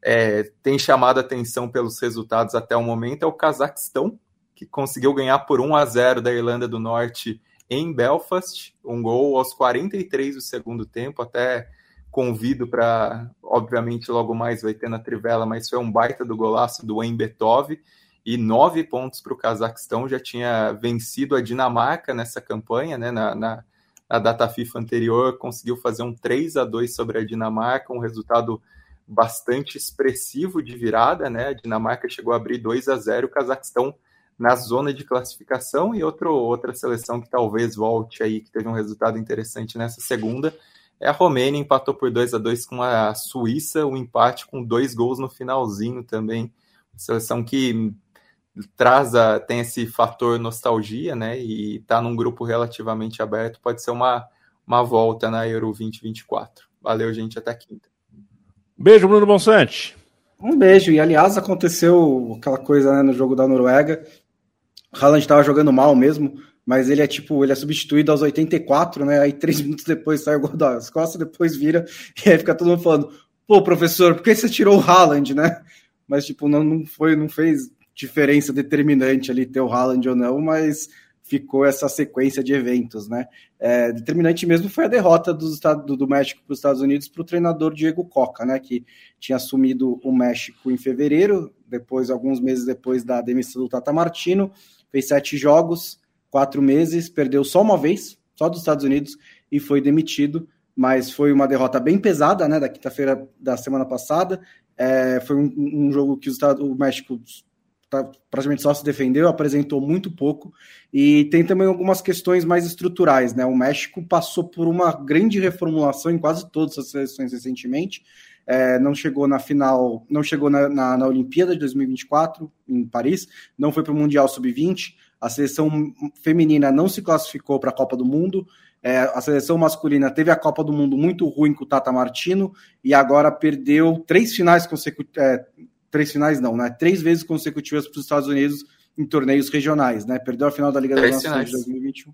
Speaker 3: é, tem chamado atenção pelos resultados até o momento é o Cazaquistão, que conseguiu ganhar por 1 a 0 da Irlanda do Norte em Belfast, um gol aos 43 do segundo tempo, até convido para, obviamente, logo mais vai ter na Trivela, mas foi um baita do golaço do Embetov e nove pontos para o Cazaquistão, já tinha vencido a Dinamarca nessa campanha, né, na, na, na, data FIFA anterior, conseguiu fazer um 3 a 2 sobre a Dinamarca, um resultado bastante expressivo de virada, né, a Dinamarca chegou a abrir 2 a 0 o Cazaquistão na zona de classificação e outro, outra seleção que talvez volte aí, que teve um resultado interessante nessa segunda, é a Romênia empatou por 2 a 2 com a Suíça, o um empate com dois gols no finalzinho também. Seleção que traz a, tem esse fator nostalgia, né? E tá num grupo relativamente aberto, pode ser uma, uma volta na Euro 2024. Valeu, gente, até quinta.
Speaker 1: Beijo, Bruno Bonsante.
Speaker 2: Um beijo. E aliás, aconteceu aquela coisa né, no jogo da Noruega. O Haaland estava jogando mal mesmo mas ele é tipo, ele é substituído aos 84, né? Aí três minutos depois sai o gol das costas, depois vira, e aí fica todo mundo falando, pô, professor, por que você tirou o Haaland, né? Mas, tipo, não, não foi, não fez diferença determinante ali ter o Haaland ou não, mas ficou essa sequência de eventos, né? É, determinante mesmo foi a derrota do, do, do México para os Estados Unidos para o treinador Diego Coca, né? Que tinha assumido o México em fevereiro, depois, alguns meses depois da demissão do Tata Martino, fez sete jogos, quatro meses, perdeu só uma vez, só dos Estados Unidos, e foi demitido. Mas foi uma derrota bem pesada, né? Da quinta-feira da semana passada. É, foi um, um, jogo que o México tá, praticamente só se defendeu, apresentou muito pouco. E tem também algumas questões mais estruturais, né? O México passou por uma grande reformulação em quase todas as seleções recentemente. É, não chegou na final, não chegou na, na, na Olimpíada de 2024 em Paris, não foi para o Mundial Sub-20, a seleção feminina não se classificou para a Copa do Mundo. É, a seleção masculina teve a Copa do Mundo muito ruim com o Tata Martino e agora perdeu três finais consecutivas. É, três finais não, né? Três vezes consecutivas para os Estados Unidos em torneios regionais, né? Perdeu a final da Liga das Nações de 2021.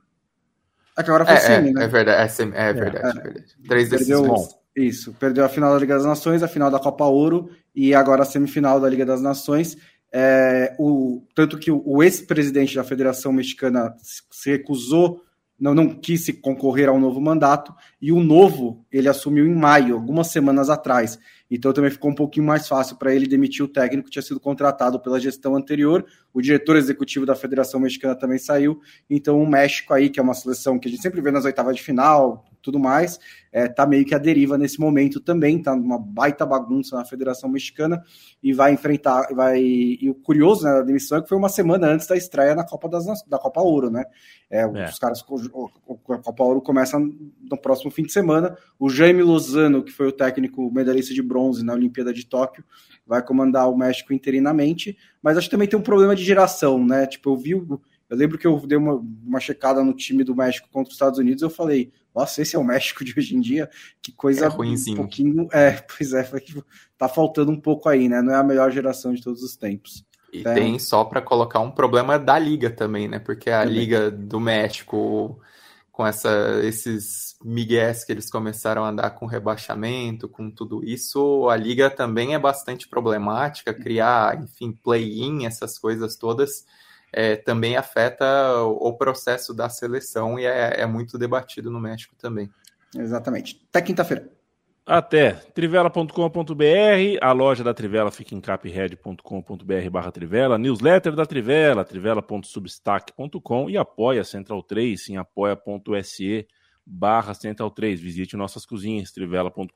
Speaker 3: agora foi é, semi, é, né? É verdade, é, semi, é verdade, é, verdade. Três decisões.
Speaker 2: Isso, perdeu a final da Liga das Nações, a final da Copa Ouro e agora a semifinal da Liga das Nações. É, o, tanto que o, o ex-presidente da Federação Mexicana se recusou, não, não quis concorrer ao novo mandato, e o novo ele assumiu em maio, algumas semanas atrás. Então também ficou um pouquinho mais fácil para ele demitir o técnico que tinha sido contratado pela gestão anterior. O diretor executivo da Federação Mexicana também saiu. Então o México aí, que é uma seleção que a gente sempre vê nas oitavas de final, tudo mais, é, tá meio que a deriva nesse momento também, tá uma baita bagunça na Federação Mexicana e vai enfrentar, vai e o curioso né, da demissão é que foi uma semana antes da estreia na Copa das da Copa Ouro, né? É, é. Os caras, a Copa Ouro começa no próximo fim de semana. O Jaime Lozano, que foi o técnico medalhista de bronze na Olimpíada de Tóquio, vai comandar o México interinamente, mas acho que também tem um problema de geração, né? Tipo, eu vi eu lembro que eu dei uma, uma checada no time do México contra os Estados Unidos, eu falei, nossa, esse é o México de hoje em dia, que coisa é
Speaker 3: ruimzinho.
Speaker 2: um pouquinho, é, pois é, tá faltando um pouco aí, né? Não é a melhor geração de todos os tempos.
Speaker 3: E é. tem só para colocar um problema da liga também, né? Porque a também. liga do México com essa, esses migués que eles começaram a andar com rebaixamento, com tudo isso, a liga também é bastante problemática, criar, enfim, play-in, essas coisas todas, é, também afeta o, processo da seleção e é, é muito debatido no México também.
Speaker 2: Exatamente. Até quinta-feira.
Speaker 1: Até trivela.com.br, a loja da Trivela fica em capred.com.br barra Trivela, newsletter da Trivela, trivela.substack.com e apoia Central 3 em apoia.se barra Central 3. Visite nossas cozinhas, trivela.com.br,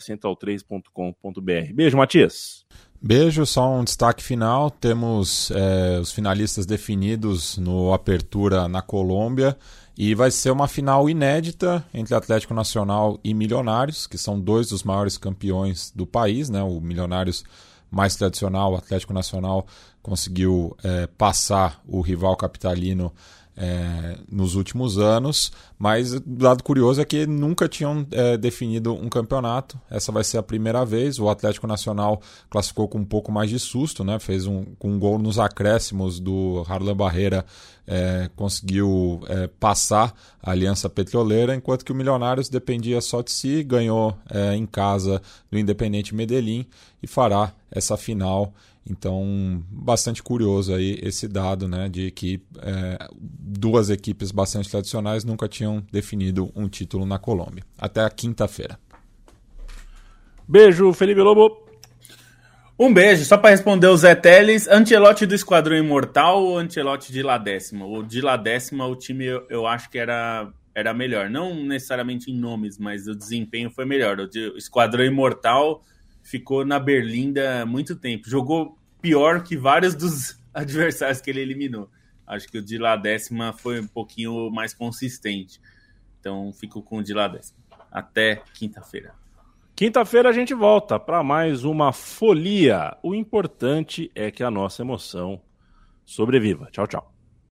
Speaker 1: central3.com.br. Beijo, Matias.
Speaker 5: Beijo, só um destaque final. Temos é, os finalistas definidos no Apertura na Colômbia. E vai ser uma final inédita entre Atlético Nacional e Milionários, que são dois dos maiores campeões do país. Né? O Milionários mais tradicional, o Atlético Nacional, conseguiu é, passar o rival capitalino é, nos últimos anos, mas o lado curioso é que nunca tinham é, definido um campeonato. Essa vai ser a primeira vez. O Atlético Nacional classificou com um pouco mais de susto, né? Fez um, com um gol nos acréscimos do Harlan Barreira, é, conseguiu é, passar a Aliança Petroleira, enquanto que o Milionários dependia só de si, ganhou é, em casa do Independente Medellín e fará essa final então, bastante curioso aí esse dado, né, de que é, duas equipes bastante tradicionais nunca tinham definido um título na Colômbia. Até a quinta-feira.
Speaker 1: Beijo, Felipe Lobo.
Speaker 4: Um beijo, só para responder o Zé Teles, Antelote do Esquadrão Imortal ou Antelote de La Décima? O de La Décima, o time eu, eu acho que era, era melhor. Não necessariamente em nomes, mas o desempenho foi melhor. O, de, Esquadrão Imortal ficou na Berlinda muito tempo. Jogou pior que vários dos adversários que ele eliminou. Acho que o de lá décima foi um pouquinho mais consistente. Então fico com o de lá décima. Até quinta-feira.
Speaker 1: Quinta-feira a gente volta para mais uma folia. O importante é que a nossa emoção sobreviva. Tchau, tchau.